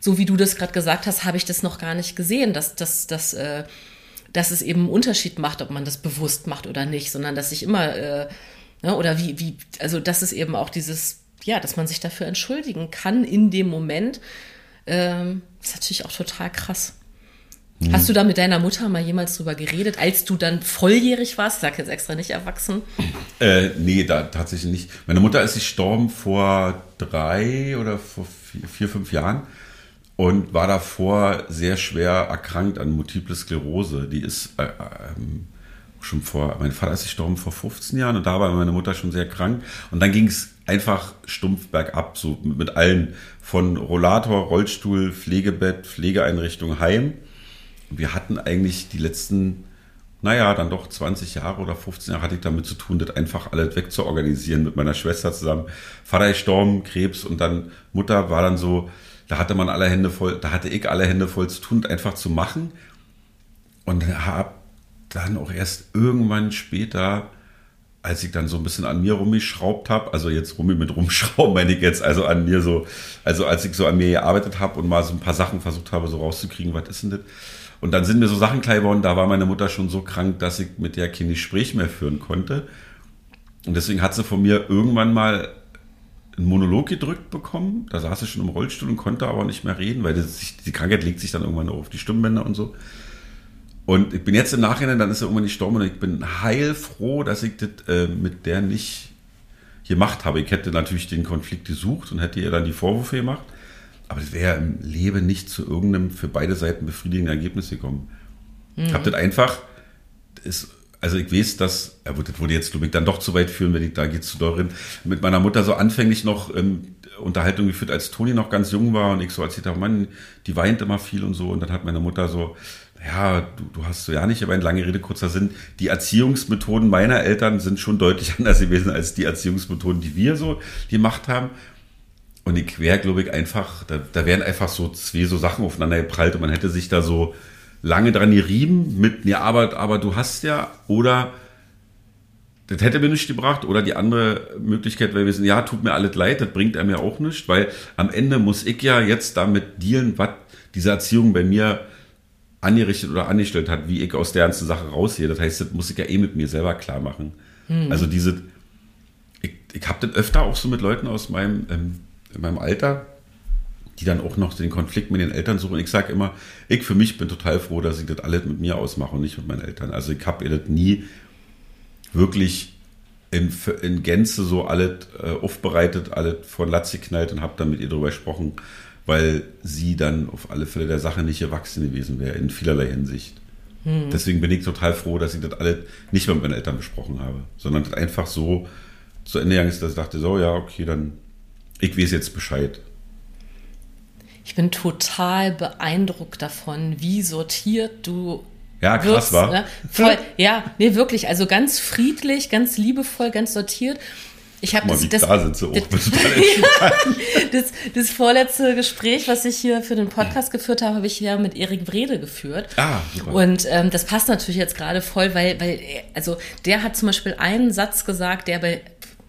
So wie du das gerade gesagt hast, habe ich das noch gar nicht gesehen, dass, dass, dass, äh, dass es eben einen Unterschied macht, ob man das bewusst macht oder nicht, sondern dass ich immer, äh, ne, oder wie, wie, also das ist eben auch dieses, ja, dass man sich dafür entschuldigen kann in dem Moment, ähm, ist natürlich auch total krass. Hast du da mit deiner Mutter mal jemals drüber geredet, als du dann volljährig warst? Ich sag jetzt extra nicht erwachsen. Äh, nee, da tatsächlich nicht. Meine Mutter ist gestorben vor drei oder vor vier, vier fünf Jahren und war davor sehr schwer erkrankt an Multiple Sklerose. Die ist äh, ähm, schon vor, mein Vater ist gestorben vor 15 Jahren und da war meine Mutter schon sehr krank. Und dann ging es einfach stumpf bergab, so mit allen von Rollator, Rollstuhl, Pflegebett, Pflegeeinrichtung, Heim. Wir hatten eigentlich die letzten, naja, dann doch 20 Jahre oder 15 Jahre hatte ich damit zu tun, das einfach alles wegzuorganisieren mit meiner Schwester zusammen. Vater gestorben, Krebs und dann Mutter war dann so, da hatte man alle Hände voll, da hatte ich alle Hände voll zu tun, einfach zu machen. Und habe dann auch erst irgendwann später, als ich dann so ein bisschen an mir rumgeschraubt habe, also jetzt rummi mit rumschrauben meine ich jetzt, also an mir so, also als ich so an mir gearbeitet habe und mal so ein paar Sachen versucht habe, so rauszukriegen, was ist denn das? Und dann sind mir so Sachen klar geworden, da war meine Mutter schon so krank, dass ich mit der kein Gespräch mehr führen konnte. Und deswegen hat sie von mir irgendwann mal einen Monolog gedrückt bekommen. Da saß sie schon im Rollstuhl und konnte aber nicht mehr reden, weil sich, die Krankheit legt sich dann irgendwann auf die Stimmbänder und so. Und ich bin jetzt im Nachhinein, dann ist er irgendwann gestorben und ich bin heilfroh, dass ich das äh, mit der nicht gemacht habe. Ich hätte natürlich den Konflikt gesucht und hätte ihr dann die Vorwürfe gemacht. Aber das wäre im Leben nicht zu irgendeinem für beide Seiten befriedigenden Ergebnis gekommen. Ich habe das einfach, ist, also ich weiß, dass, ja das würde jetzt, glaube ich, dann doch zu weit führen, wenn ich da geht zu darin, mit meiner Mutter so anfänglich noch ähm, Unterhaltung geführt, als Toni noch ganz jung war und ich so erzählt habe, Mann, die weint immer viel und so. Und dann hat meine Mutter so, ja, du, du hast so ja nicht, aber eine lange Rede, kurzer Sinn. Die Erziehungsmethoden meiner Eltern sind schon deutlich anders gewesen als die Erziehungsmethoden, die wir so gemacht haben. Und glaube ich, einfach, da, da wären einfach so zwei so Sachen aufeinander geprallt und man hätte sich da so lange dran gerieben mit, ja, aber, aber du hast ja, oder das hätte mir nichts gebracht, oder die andere Möglichkeit wäre gewesen, ja, tut mir alles leid, das bringt er mir auch nichts, weil am Ende muss ich ja jetzt damit dealen, was diese Erziehung bei mir angerichtet oder angestellt hat, wie ich aus der ganzen Sache rausgehe. Das heißt, das muss ich ja eh mit mir selber klar machen. Also diese, ich, ich habe das öfter auch so mit Leuten aus meinem, ähm, in meinem Alter, die dann auch noch den Konflikt mit den Eltern suchen. Ich sage immer, ich für mich bin total froh, dass ich das alles mit mir ausmache und nicht mit meinen Eltern. Also ich habe ihr das nie wirklich in, in Gänze so alles äh, aufbereitet, alles von Latz geknallt und habe dann mit ihr darüber gesprochen, weil sie dann auf alle Fälle der Sache nicht erwachsen gewesen wäre, in vielerlei Hinsicht. Deswegen bin ich total froh, dass ich das alles nicht mehr mit meinen Eltern besprochen habe, sondern das einfach so zu Ende gegangen ist, dass ich dachte, so, ja, okay, dann, ich weiß jetzt Bescheid. Ich bin total beeindruckt davon, wie sortiert du Ja, krass, wirkst, war. Ne? Voll, ja, nee, wirklich. Also ganz friedlich, ganz liebevoll, ganz sortiert. Ich habe das, das, da sitze, das, das, das, vorletzte Gespräch, was ich hier für den Podcast geführt habe, habe ich ja mit Erik Brede geführt. Ah, super. Und ähm, das passt natürlich jetzt gerade voll, weil, weil, also der hat zum Beispiel einen Satz gesagt, der bei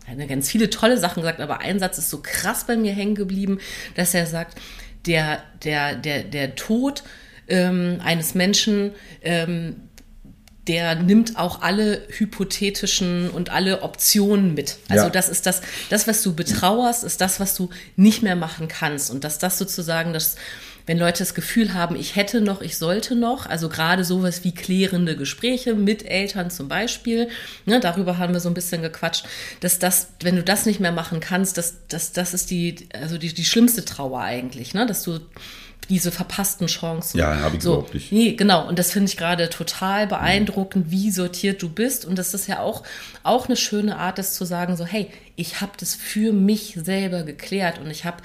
er hat ganz viele tolle Sachen gesagt, aber ein Satz ist so krass bei mir hängen geblieben, dass er sagt, der, der, der, der Tod ähm, eines Menschen ähm, der nimmt auch alle hypothetischen und alle Optionen mit. Also ja. das ist das, das, was du betrauerst, ist das, was du nicht mehr machen kannst. Und dass das sozusagen das, wenn Leute das Gefühl haben, ich hätte noch, ich sollte noch, also gerade sowas wie klärende Gespräche mit Eltern zum Beispiel, ne, darüber haben wir so ein bisschen gequatscht, dass das, wenn du das nicht mehr machen kannst, das, das, das ist die, also die, die schlimmste Trauer eigentlich, ne, dass du diese verpassten Chancen. Ja, habe ich so, überhaupt nicht. Nee, genau. Und das finde ich gerade total beeindruckend, wie sortiert du bist. Und das ist ja auch, auch eine schöne Art, das zu sagen, so, hey, ich habe das für mich selber geklärt und ich habe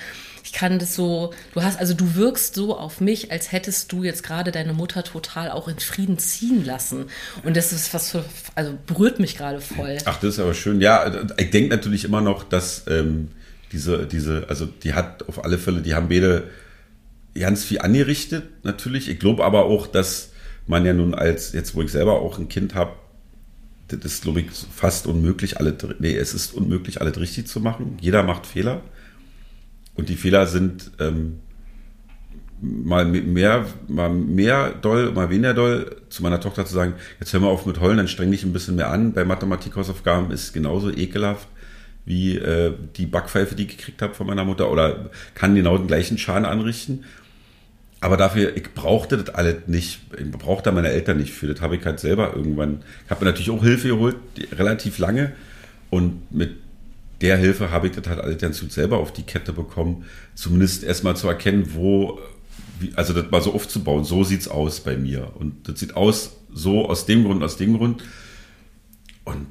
ich kann das so, du hast, also du wirkst so auf mich, als hättest du jetzt gerade deine Mutter total auch in Frieden ziehen lassen. Und das ist was für, also berührt mich gerade voll. Ach, das ist aber schön. Ja, ich denke natürlich immer noch, dass ähm, diese, diese, also die hat auf alle Fälle, die haben beide ganz viel angerichtet, natürlich. Ich glaube aber auch, dass man ja nun als, jetzt wo ich selber auch ein Kind habe, das ist, glaube ich, fast unmöglich, alle, nee, es ist unmöglich, alles richtig zu machen. Jeder macht Fehler. Und die Fehler sind ähm, mal mehr, mal mehr doll, mal weniger doll. Zu meiner Tochter zu sagen, jetzt hör mal auf mit Heulen, dann streng dich ein bisschen mehr an. Bei Mathematik-Hausaufgaben ist genauso ekelhaft wie äh, die Backpfeife, die ich gekriegt habe von meiner Mutter oder kann genau den gleichen Schaden anrichten. Aber dafür, ich brauchte das alles nicht. Ich brauchte meine Eltern nicht für. Das habe ich halt selber irgendwann. Ich habe mir natürlich auch Hilfe geholt, relativ lange. Und mit der Hilfe habe ich das halt alles ganz gut selber auf die Kette bekommen. Zumindest erstmal zu erkennen, wo, wie, also das mal so aufzubauen. So sieht es aus bei mir. Und das sieht aus so aus dem Grund, aus dem Grund. Und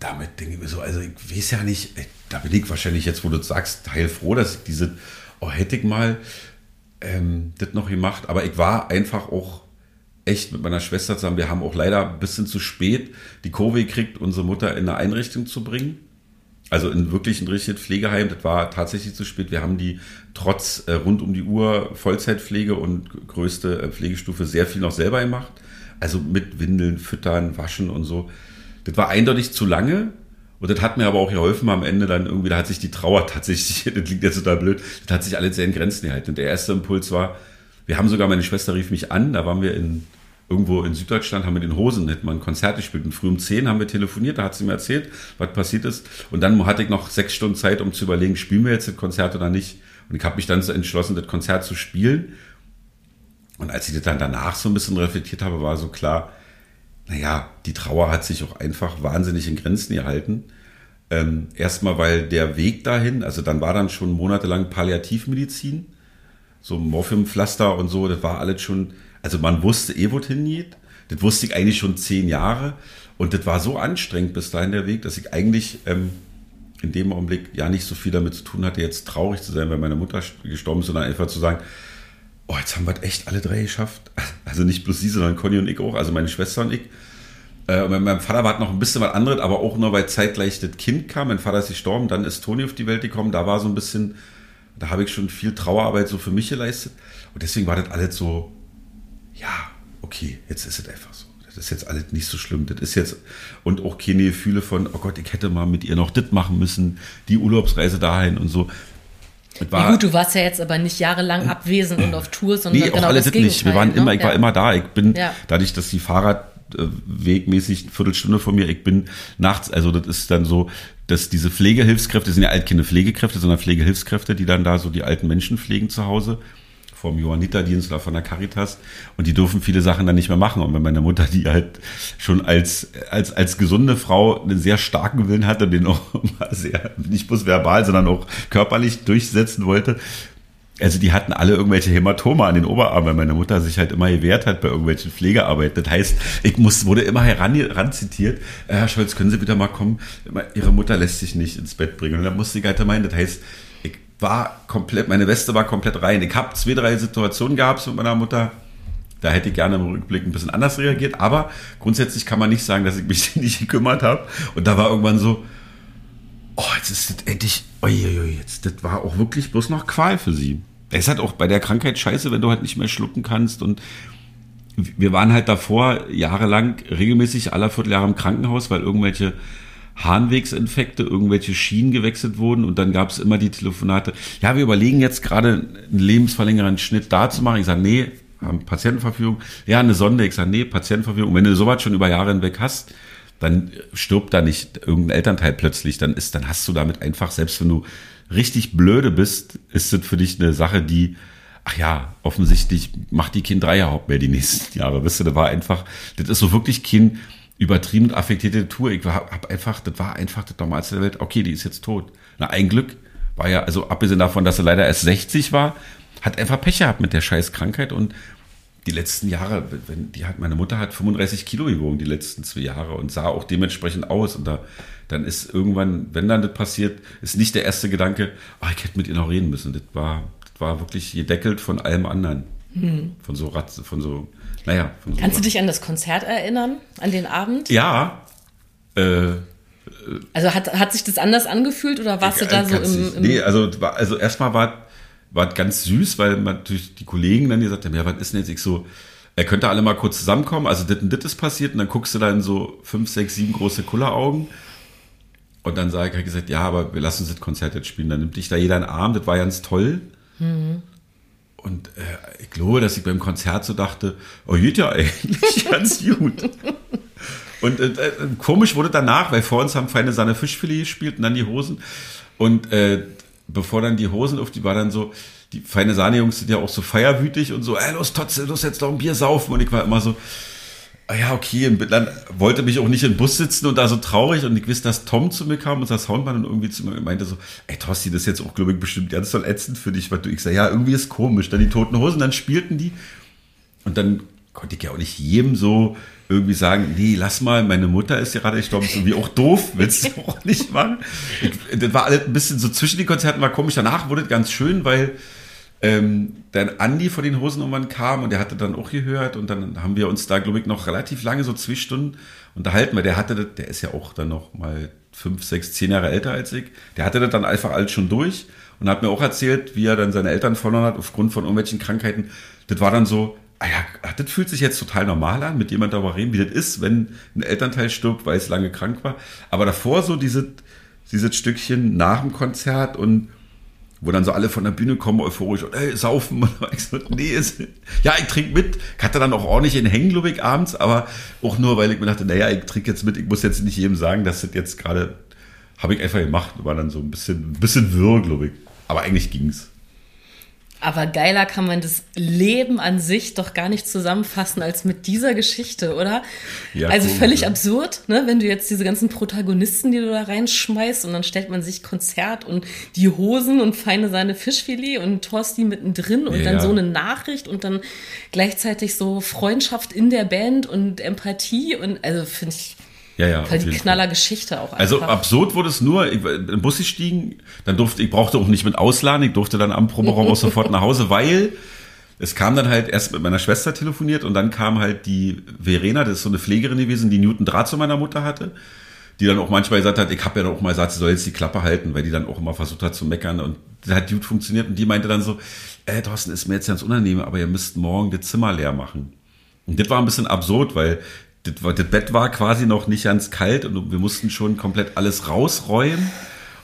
damit denke ich mir so, also ich weiß ja nicht, da bin ich wahrscheinlich jetzt, wo du sagst, heilfroh, dass ich diese, oh, hätte ich mal ähm, das noch gemacht. Aber ich war einfach auch echt mit meiner Schwester zusammen. Wir haben auch leider ein bisschen zu spät die Kurve gekriegt, unsere Mutter in eine Einrichtung zu bringen. Also in wirklich ein richtiges Pflegeheim. Das war tatsächlich zu spät. Wir haben die trotz äh, rund um die Uhr Vollzeitpflege und größte äh, Pflegestufe sehr viel noch selber gemacht. Also mit Windeln, Füttern, Waschen und so. Das war eindeutig zu lange. Und das hat mir aber auch geholfen am Ende dann irgendwie, da hat sich die Trauer tatsächlich, das klingt jetzt total blöd, das hat sich alles sehr in Grenzen gehalten. Und der erste Impuls war, wir haben sogar, meine Schwester rief mich an, da waren wir in, irgendwo in Süddeutschland, haben wir den Hosen, hätten wir ein Konzert gespielt. Und früh um zehn haben wir telefoniert, da hat sie mir erzählt, was passiert ist. Und dann hatte ich noch sechs Stunden Zeit, um zu überlegen, spielen wir jetzt das Konzert oder nicht. Und ich habe mich dann so entschlossen, das Konzert zu spielen. Und als ich das dann danach so ein bisschen reflektiert habe, war so klar, naja, die Trauer hat sich auch einfach wahnsinnig in Grenzen gehalten. Ähm, erstmal, weil der Weg dahin, also dann war dann schon monatelang Palliativmedizin, so Morphiumpflaster und so, das war alles schon, also man wusste eh, wohin geht. Das wusste ich eigentlich schon zehn Jahre. Und das war so anstrengend bis dahin der Weg, dass ich eigentlich ähm, in dem Augenblick ja nicht so viel damit zu tun hatte, jetzt traurig zu sein, weil meine Mutter gestorben ist, sondern einfach zu sagen, oh, jetzt haben wir es echt alle drei geschafft. Also nicht bloß sie, sondern Conny und ich auch, also meine Schwester und ich. Äh, meinem Vater war noch ein bisschen was anderes, aber auch nur, weil zeitgleich das Kind kam. Mein Vater ist gestorben, dann ist Toni auf die Welt gekommen. Da war so ein bisschen, da habe ich schon viel Trauerarbeit so für mich geleistet. Und deswegen war das alles so, ja, okay, jetzt ist es einfach so. Das ist jetzt alles nicht so schlimm. Das ist jetzt, und auch keine Gefühle von, oh Gott, ich hätte mal mit ihr noch das machen müssen, die Urlaubsreise dahin und so. War, ja gut, du warst ja jetzt aber nicht jahrelang abwesend und auf Tour, sondern nee, genau auch alles das nicht. Wir waren ne? immer, ich ja. war immer da. Ich bin, ja. dadurch, dass die Fahrradwegmäßig eine Viertelstunde von mir, ich bin nachts, also das ist dann so, dass diese Pflegehilfskräfte sind ja alt keine Pflegekräfte, sondern Pflegehilfskräfte, die dann da so die alten Menschen pflegen zu Hause vom Johanniterdienst oder von der Caritas und die dürfen viele Sachen dann nicht mehr machen. Und wenn meine Mutter, die halt schon als, als, als gesunde Frau einen sehr starken Willen hatte, den auch sehr, nicht bloß verbal, sondern auch körperlich durchsetzen wollte, also die hatten alle irgendwelche Hämatome an den Oberarmen, weil meine Mutter sich halt immer gewehrt hat bei irgendwelchen Pflegearbeiten. Das heißt, ich muss, wurde immer heran, heranzitiert, äh, Herr Scholz, können Sie bitte mal kommen? Ihre Mutter lässt sich nicht ins Bett bringen. Und dann musste ich halt meinen, das heißt, war komplett, meine Weste war komplett rein. Ich habe zwei, drei Situationen gehabt mit meiner Mutter. Da hätte ich gerne im Rückblick ein bisschen anders reagiert. Aber grundsätzlich kann man nicht sagen, dass ich mich nicht gekümmert habe. Und da war irgendwann so, oh, jetzt ist das endlich, uiuiui, jetzt, das war auch wirklich bloß noch Qual für sie. Es halt auch bei der Krankheit scheiße, wenn du halt nicht mehr schlucken kannst und wir waren halt davor jahrelang regelmäßig aller Vierteljahre im Krankenhaus, weil irgendwelche Harnwegsinfekte, irgendwelche Schienen gewechselt wurden und dann gab es immer die Telefonate, ja, wir überlegen jetzt gerade einen lebensverlängernden Schnitt da zu machen. Ich sage, nee, haben Patientenverfügung. Ja, eine Sonde. Ich sage, nee, Patientenverfügung. wenn du sowas schon über Jahre hinweg hast, dann stirbt da nicht irgendein Elternteil plötzlich. Dann ist, dann hast du damit einfach, selbst wenn du richtig blöde bist, ist das für dich eine Sache, die, ach ja, offensichtlich macht die Kind Dreierhaupt mehr die nächsten Jahre. Wisst ihr, das war einfach, das ist so wirklich Kind, übertrieben affektierte Tour. Ich habe einfach, das war einfach das Normalste der Welt. Okay, die ist jetzt tot. Na, ein Glück war ja, also abgesehen davon, dass sie leider erst 60 war, hat einfach Pech gehabt mit der scheiß Krankheit und die letzten Jahre, wenn die hat, meine Mutter hat 35 Kilo gewogen die letzten zwei Jahre und sah auch dementsprechend aus. Und da, dann ist irgendwann, wenn dann das passiert, ist nicht der erste Gedanke, oh, ich hätte mit ihr noch reden müssen. Das war, das war wirklich gedeckelt von allem anderen. Hm. Von so Ratze, von so naja. Kannst du dich an das Konzert erinnern, an den Abend? Ja. Äh, also hat, hat sich das anders angefühlt oder warst du da so im, im, Nee, also, also erstmal war, war ganz süß, weil man natürlich die Kollegen dann gesagt haben, ja, was ist denn jetzt? Ich so, er könnte alle mal kurz zusammenkommen, also das und das ist passiert und dann guckst du da in so fünf, sechs, sieben große Kulleraugen und dann sage ich, gesagt, ja, aber wir lassen uns das Konzert jetzt spielen. Dann nimmt dich da jeder einen Arm, das war ganz toll. Mhm. Und äh, ich glaube, dass ich beim Konzert so dachte, oh, geht ja eigentlich ganz gut. Und äh, äh, komisch wurde danach, weil vor uns haben feine Sahne Fischfilet gespielt und dann die Hosen. Und äh, bevor dann die Hosen auf die war dann so, die feine Sahne-Jungs sind ja auch so feierwütig und so, ey, los, Totz, los jetzt doch ein Bier saufen. Und ich war immer so, ja, okay, dann wollte mich auch nicht im Bus sitzen und da so traurig und ich wusste, dass Tom zu mir kam, unser Soundmann, und irgendwie zu mir meinte so, ey, Tosti, das ist jetzt auch, glaube ich, bestimmt ganz toll ätzend für dich, weil du, ich sag, ja, irgendwie ist komisch. Dann die Toten Hosen, dann spielten die und dann konnte ich ja auch nicht jedem so irgendwie sagen, nee, lass mal, meine Mutter ist gerade gestorben, ist irgendwie auch doof, willst du auch nicht machen. Ich, das war alles ein bisschen so zwischen den Konzerten war komisch, danach wurde es ganz schön, weil ähm, dann Andi von den Hosennummern kam und der hatte dann auch gehört und dann haben wir uns da, glaube ich, noch relativ lange, so zwei Stunden unterhalten, weil der hatte das, der ist ja auch dann noch mal fünf, sechs, zehn Jahre älter als ich. Der hatte das dann einfach alles schon durch und hat mir auch erzählt, wie er dann seine Eltern verloren hat aufgrund von irgendwelchen Krankheiten. Das war dann so, ah ja, das fühlt sich jetzt total normal an, mit jemandem darüber reden, wie das ist, wenn ein Elternteil stirbt, weil es lange krank war. Aber davor so dieses, dieses Stückchen nach dem Konzert und wo dann so alle von der Bühne kommen, euphorisch, und ey, saufen. Und ich so, nee, ist, ja, ich trinke mit. Ich hatte dann auch ordentlich in Hängen, abends, aber auch nur, weil ich mir dachte, naja, ich trinke jetzt mit, ich muss jetzt nicht jedem sagen, dass das jetzt gerade, habe ich einfach gemacht, war dann so ein bisschen, ein bisschen wirr, glaube ich. Aber eigentlich ging's. Aber geiler kann man das Leben an sich doch gar nicht zusammenfassen als mit dieser Geschichte, oder? Ja, also cool, völlig ja. absurd, ne? wenn du jetzt diese ganzen Protagonisten, die du da reinschmeißt und dann stellt man sich Konzert und die Hosen und feine seine Fischfilet und Torsti mittendrin und ja, dann so eine Nachricht und dann gleichzeitig so Freundschaft in der Band und Empathie und also finde ich ja, ja. Voll die Knallergeschichte auch also einfach. Also absurd wurde es nur, ich, im Bus gestiegen, dann durfte, ich brauchte auch nicht mit ausladen, ich durfte dann am Proberaum auch sofort nach Hause, weil es kam dann halt erst mit meiner Schwester telefoniert und dann kam halt die Verena, das ist so eine Pflegerin gewesen, die Newton Draht zu meiner Mutter hatte, die dann auch manchmal gesagt hat, ich habe ja auch mal gesagt, sie soll jetzt die Klappe halten, weil die dann auch immer versucht hat zu meckern und das hat gut funktioniert und die meinte dann so, äh, Thorsten, ist mir jetzt ganz unangenehm, aber ihr müsst morgen das Zimmer leer machen. Und das war ein bisschen absurd, weil das, das Bett war quasi noch nicht ganz kalt und wir mussten schon komplett alles rausräumen.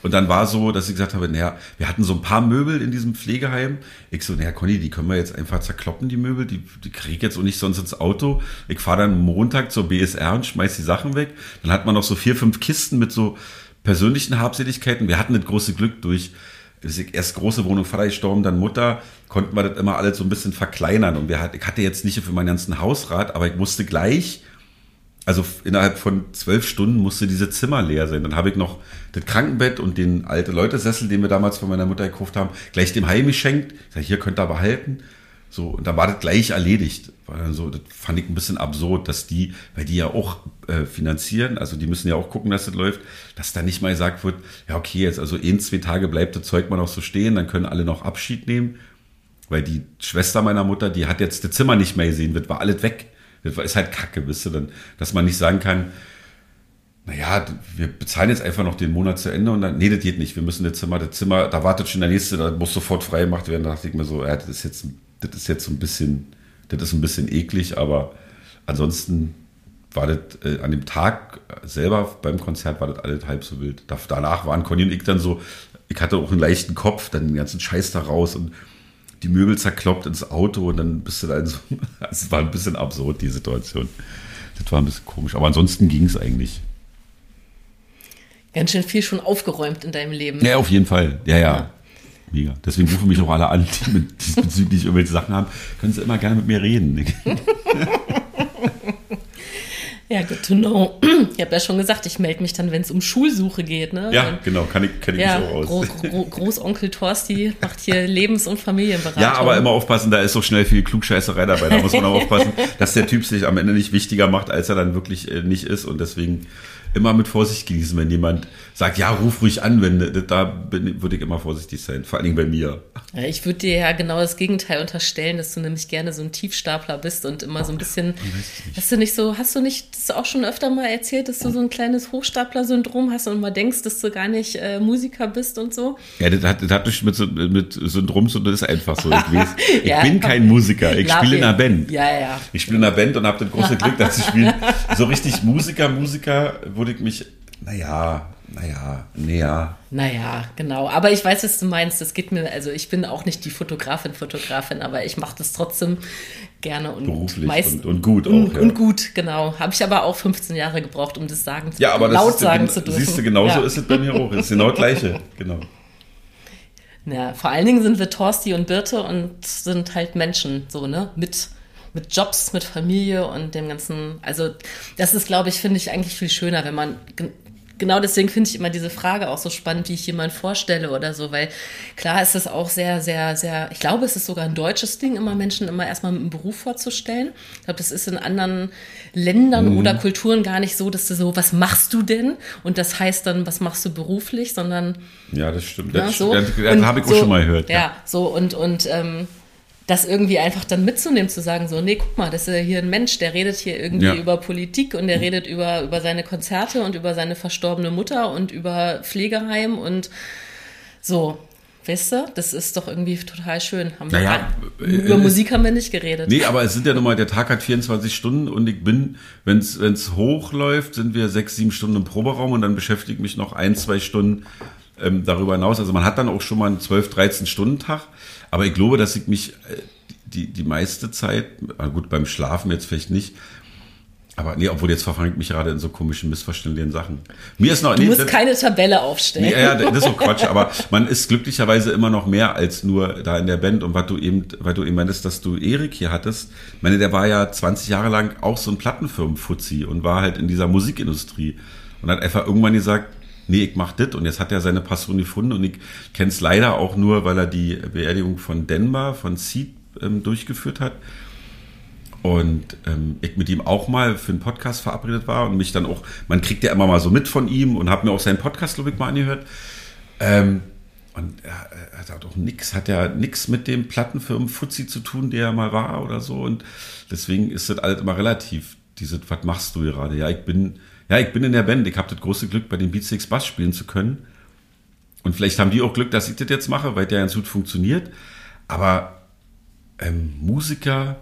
Und dann war so, dass ich gesagt habe, naja, wir hatten so ein paar Möbel in diesem Pflegeheim. Ich so, naja, Conny, die können wir jetzt einfach zerkloppen, die Möbel. Die, die kriege ich jetzt auch nicht sonst ins Auto. Ich fahre dann Montag zur BSR und schmeiß die Sachen weg. Dann hat man noch so vier, fünf Kisten mit so persönlichen Habseligkeiten. Wir hatten das große Glück durch erst große Wohnung, Vater gestorben, dann Mutter, konnten wir das immer alles so ein bisschen verkleinern. Und wir ich hatte jetzt nicht für meinen ganzen Hausrat, aber ich musste gleich also innerhalb von zwölf Stunden musste diese Zimmer leer sein. Dann habe ich noch das Krankenbett und den alte Leute-Sessel, den wir damals von meiner Mutter gekauft haben, gleich dem Heim geschenkt. Ich sage, hier könnt ihr behalten. So, und dann war das gleich erledigt. War dann so, das fand ich ein bisschen absurd, dass die, weil die ja auch äh, finanzieren, also die müssen ja auch gucken, dass das läuft, dass da nicht mal gesagt wird, ja, okay, jetzt also in zwei Tage bleibt das Zeug mal noch so stehen, dann können alle noch Abschied nehmen. Weil die Schwester meiner Mutter, die hat jetzt das Zimmer nicht mehr gesehen, wird, war alles weg. Das ist halt kacke, wisst ihr, dann, dass man nicht sagen kann, naja, wir bezahlen jetzt einfach noch den Monat zu Ende und dann, nee, das geht nicht. Wir müssen das Zimmer, das Zimmer, da wartet schon der nächste, da muss sofort frei gemacht werden. Da dachte ich mir so, ja, das ist jetzt, das ist jetzt so ein bisschen, das ist ein bisschen eklig, aber ansonsten war das äh, an dem Tag selber beim Konzert war das alles halb so wild. Da, danach waren Conny und ich dann so, ich hatte auch einen leichten Kopf, dann den ganzen Scheiß da raus und die Möbel zerkloppt ins Auto und dann bist du da in so, es war ein bisschen absurd, die Situation. Das war ein bisschen komisch, aber ansonsten ging es eigentlich. Ganz schön viel schon aufgeräumt in deinem Leben. Ja, auf jeden Fall. Ja, ja. ja. Mega. Deswegen rufen mich auch alle an, die mit diesbezüglich irgendwelche Sachen haben. Können Sie immer gerne mit mir reden. Ja, good to know. Ich habe ja schon gesagt, ich melde mich dann, wenn es um Schulsuche geht. Ne? Ja, und, genau, kann ich, kann ich ja, mich auch aus. Gro Gro Großonkel Torsti macht hier Lebens- und Familienberatung. Ja, aber immer aufpassen, da ist so schnell viel Klugscheißerei dabei. Da muss man auch aufpassen, dass der Typ sich am Ende nicht wichtiger macht, als er dann wirklich äh, nicht ist. Und deswegen immer mit Vorsicht genießen, wenn jemand sagt, ja, ruf ruhig an, wenn da bin, würde ich immer vorsichtig sein, vor allen Dingen bei mir. Ja, ich würde dir ja genau das Gegenteil unterstellen, dass du nämlich gerne so ein Tiefstapler bist und immer so ein bisschen, hast du nicht so, hast du nicht das auch schon öfter mal erzählt, dass du so ein kleines Hochstapler-Syndrom hast und immer denkst, dass du gar nicht äh, Musiker bist und so? Ja, das hat, das hat nicht mit, mit Syndrom tun, das ist einfach so. Ich, weiß, ich ja, bin kein Musiker, ich spiele in einer Band. Ja, ja. Ich spiele in einer Band und habe das große Glück, dass ich spiele. So richtig Musiker, Musiker wurde ich mich, naja, naja, näher. Naja, genau. Aber ich weiß, was du meinst. Das geht mir, also ich bin auch nicht die Fotografin, Fotografin, aber ich mache das trotzdem gerne und beruflich meist, und, und, gut und, auch. Ja. Und gut, genau. Habe ich aber auch 15 Jahre gebraucht, um das sagen ja, aber laut das sagen zu dürfen. Siehst du, genauso ja. ist es bei mir auch. Es ist genau das Gleiche, genau. Ja, vor allen Dingen sind wir Torsti und Birte und sind halt Menschen, so, ne? Mit mit Jobs, mit Familie und dem ganzen. Also, das ist, glaube ich, finde ich eigentlich viel schöner, wenn man genau deswegen finde ich immer diese Frage auch so spannend, wie ich jemanden vorstelle oder so, weil klar ist es auch sehr, sehr, sehr, ich glaube, es ist sogar ein deutsches Ding, immer Menschen immer erstmal mit einem Beruf vorzustellen. Ich glaube, das ist in anderen Ländern mhm. oder Kulturen gar nicht so, dass du so, was machst du denn? Und das heißt dann, was machst du beruflich, sondern. Ja, das stimmt. Ja, das, so. das, das habe ich auch so, schon mal gehört. Ja, ja, so und, und, ähm, das irgendwie einfach dann mitzunehmen, zu sagen, so, nee, guck mal, das ist ja hier ein Mensch, der redet hier irgendwie ja. über Politik und der redet über, über seine Konzerte und über seine verstorbene Mutter und über Pflegeheim und so. Weißt du, das ist doch irgendwie total schön. Haben naja, wir, über äh, Musik haben wir nicht geredet. Nee, aber es sind ja nochmal, der Tag hat 24 Stunden und ich bin, wenn es hochläuft, sind wir sechs, sieben Stunden im Proberaum und dann beschäftigt mich noch ein, zwei Stunden ähm, darüber hinaus. Also man hat dann auch schon mal einen 12, 13 Stunden Tag. Aber ich glaube, dass ich mich äh, die, die meiste Zeit, gut, beim Schlafen jetzt vielleicht nicht, aber nee, obwohl jetzt verfange ich mich gerade in so komischen, missverständlichen Sachen. Mir ist noch, du nee, musst das, keine Tabelle aufstellen. Nee, ja, das ist so Quatsch, aber man ist glücklicherweise immer noch mehr als nur da in der Band. Und was du eben, weil du eben meintest, dass du Erik hier hattest, ich meine, der war ja 20 Jahre lang auch so ein Plattenfirmenfuzzi und war halt in dieser Musikindustrie und hat einfach irgendwann gesagt, nee, ich mach das und jetzt hat er seine Passion gefunden und ich kenne es leider auch nur, weil er die Beerdigung von Denver, von Seed ähm, durchgeführt hat und ähm, ich mit ihm auch mal für einen Podcast verabredet war und mich dann auch, man kriegt ja immer mal so mit von ihm und habe mir auch seinen Podcast, glaube ich, mal angehört. Ähm, und er, hat auch nichts, hat ja nichts mit dem Plattenfirmen Fuzzi zu tun, der er mal war oder so. Und deswegen ist das alles immer relativ. Diese, was machst du gerade? Ja, ich bin ja, ich bin in der Band. Ich habe das große Glück, bei den Beatsticks Bass spielen zu können. Und vielleicht haben die auch Glück, dass ich das jetzt mache, weil der ganz gut funktioniert. Aber ähm, Musiker,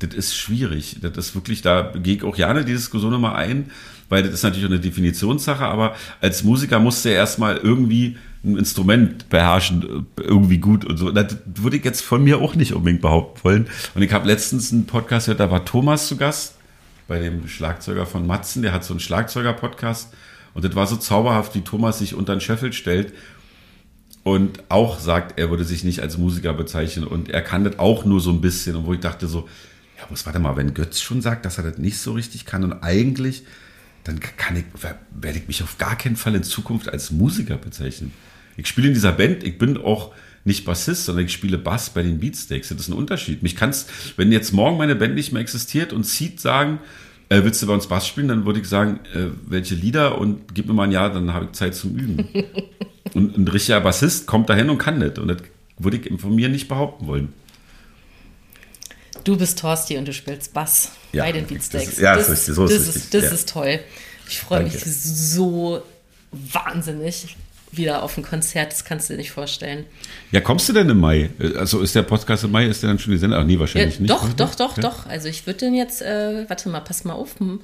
das ist schwierig. Das ist wirklich, da gehe ich auch gerne die Diskussion nochmal ein, weil das ist natürlich auch eine Definitionssache, aber als Musiker musst du ja erstmal irgendwie ein Instrument beherrschen, irgendwie gut und so. Das würde ich jetzt von mir auch nicht unbedingt behaupten wollen. Und ich habe letztens einen Podcast gehört, da war Thomas zu Gast bei dem Schlagzeuger von Matzen, der hat so einen Schlagzeuger-Podcast. Und das war so zauberhaft, wie Thomas sich unter den Scheffel stellt und auch sagt, er würde sich nicht als Musiker bezeichnen. Und er kann das auch nur so ein bisschen. Und wo ich dachte so, ja, was warte mal, wenn Götz schon sagt, dass er das nicht so richtig kann und eigentlich, dann kann ich, werde ich mich auf gar keinen Fall in Zukunft als Musiker bezeichnen. Ich spiele in dieser Band, ich bin auch nicht Bassist, sondern ich spiele Bass bei den Beatsteaks. Das ist ein Unterschied. Mich kannst, wenn jetzt morgen meine Band nicht mehr existiert und Seed sagen, äh, willst du bei uns Bass spielen, dann würde ich sagen, äh, welche Lieder und gib mir mal ein Jahr, dann habe ich Zeit zum Üben. und ein richtiger Bassist kommt dahin und kann das. Und das würde ich von mir nicht behaupten wollen. Du bist Torsti und du spielst Bass ja, bei den Beatsteaks. ja, das, ist, so ist das, ist, das ja. ist toll. Ich freue mich so wahnsinnig wieder auf ein Konzert, das kannst du dir nicht vorstellen. Ja, kommst du denn im Mai? Also ist der Podcast im Mai, ist der dann schon die Sendung? Ach nee, wahrscheinlich ja, nicht. Doch, doch, doch, ja? doch. Also ich würde den jetzt, äh, warte mal, pass mal auf. Hm.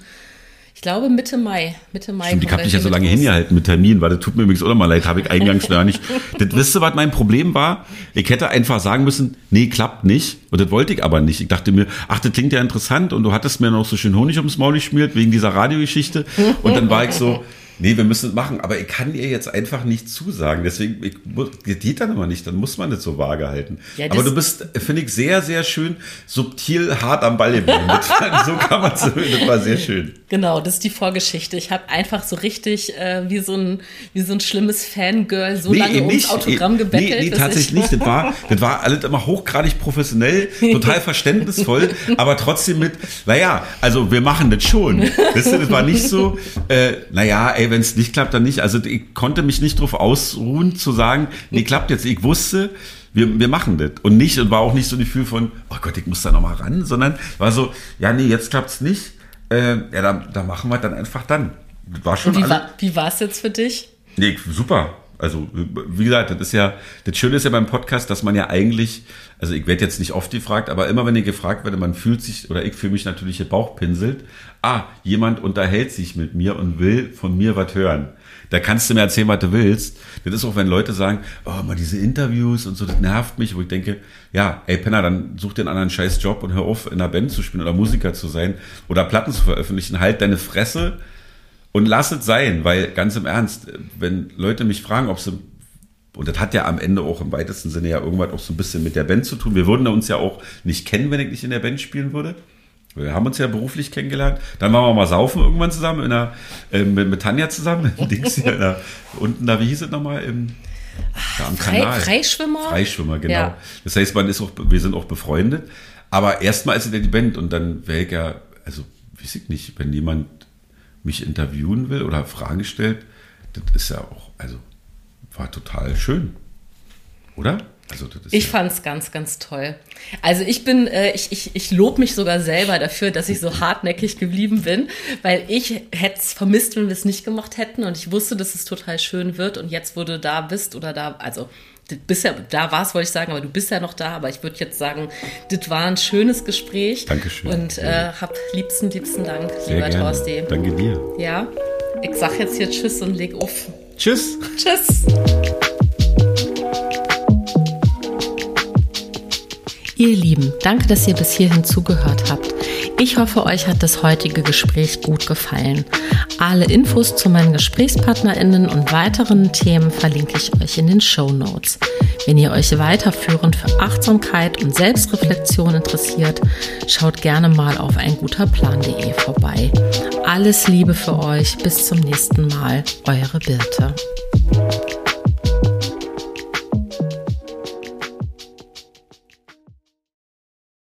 Ich glaube Mitte Mai. Mitte Mai. Stimmt, ich habe dich ja so lange hingehalten mit Terminen, weil das tut mir übrigens auch mal leid, habe ich eingangs gar nicht. Das wisst ihr, was mein Problem war? Ich hätte einfach sagen müssen, nee, klappt nicht. Und das wollte ich aber nicht. Ich dachte mir, ach, das klingt ja interessant und du hattest mir noch so schön Honig ums Maul geschmiert wegen dieser Radiogeschichte. Und dann war ich so, Nee, wir müssen es machen, aber ich kann ihr jetzt einfach nicht zusagen. Deswegen, ich, geht dann immer nicht, dann muss man das so vage halten. Ja, aber du bist, finde ich, sehr, sehr schön subtil hart am Ball geblieben. so kann man es, das war sehr schön. Genau, das ist die Vorgeschichte. Ich habe einfach so richtig äh, wie, so ein, wie so ein schlimmes Fangirl so nee, lange ums nicht. Autogramm gebettelt. Nee, nee tatsächlich nicht. Das war, das war alles immer hochgradig professionell, total verständnisvoll, aber trotzdem mit, naja, also wir machen das schon. Weißt du, das war nicht so, äh, naja, ey, ey, wenn es nicht klappt, dann nicht. Also ich konnte mich nicht darauf ausruhen zu sagen, nee, klappt jetzt. Ich wusste, wir, wir machen das. Und nicht, und war auch nicht so ein Gefühl von, oh Gott, ich muss da nochmal ran, sondern war so, ja, nee, jetzt klappt's nicht. Äh, ja, da, da machen wir dann einfach dann. War schon. Und wie war es jetzt für dich? Nee, super. Also, wie gesagt, das ist ja, das Schöne ist ja beim Podcast, dass man ja eigentlich, also ich werde jetzt nicht oft gefragt, aber immer wenn ich gefragt werde, man fühlt sich, oder ich fühle mich natürlich hier Bauchpinselt, ah, jemand unterhält sich mit mir und will von mir was hören. Da kannst du mir erzählen, was du willst. Das ist auch, wenn Leute sagen, oh, mal diese Interviews und so, das nervt mich, wo ich denke, ja, ey Penner, dann such dir einen anderen scheiß Job und hör auf, in einer Band zu spielen oder Musiker zu sein oder Platten zu veröffentlichen. Halt deine Fresse und lass es sein, weil ganz im Ernst, wenn Leute mich fragen, ob sie und das hat ja am Ende auch im weitesten Sinne ja irgendwas auch so ein bisschen mit der Band zu tun. Wir würden uns ja auch nicht kennen, wenn ich nicht in der Band spielen würde. Wir haben uns ja beruflich kennengelernt. Dann waren wir mal saufen irgendwann zusammen, in der, äh, mit, mit Tanja zusammen. Dings hier, der, unten da, wie hieß es nochmal? Im, da am Frei, Kanal. Freischwimmer? Freischwimmer, genau. Ja. Das heißt, man ist auch, wir sind auch befreundet. Aber erstmal ist es ja die Band und dann wäre ich ja, also weiß ich nicht, wenn jemand mich interviewen will oder Fragen stellt, das ist ja auch, also war total schön. Oder? Also ich ja fand es ganz, ganz toll. Also ich bin, äh, ich, ich, ich lobe mich sogar selber dafür, dass ich so hartnäckig geblieben bin, weil ich hätte es vermisst, wenn wir es nicht gemacht hätten und ich wusste, dass es total schön wird und jetzt, wo du da bist oder da, also bist ja, da warst, wollte ich sagen, aber du bist ja noch da. Aber ich würde jetzt sagen, das war ein schönes Gespräch. Dankeschön. Und äh, hab liebsten, liebsten Dank, Sehr lieber gerne. Thorsti. Danke dir. Ja, ich sag jetzt hier Tschüss und leg auf. Tschüss. Tschüss. Ihr Lieben, danke, dass ihr bis hierhin zugehört habt. Ich hoffe, euch hat das heutige Gespräch gut gefallen. Alle Infos zu meinen GesprächspartnerInnen und weiteren Themen verlinke ich euch in den Show Notes. Wenn ihr euch weiterführend für Achtsamkeit und Selbstreflexion interessiert, schaut gerne mal auf einguterplan.de vorbei. Alles Liebe für euch. Bis zum nächsten Mal. Eure Birte.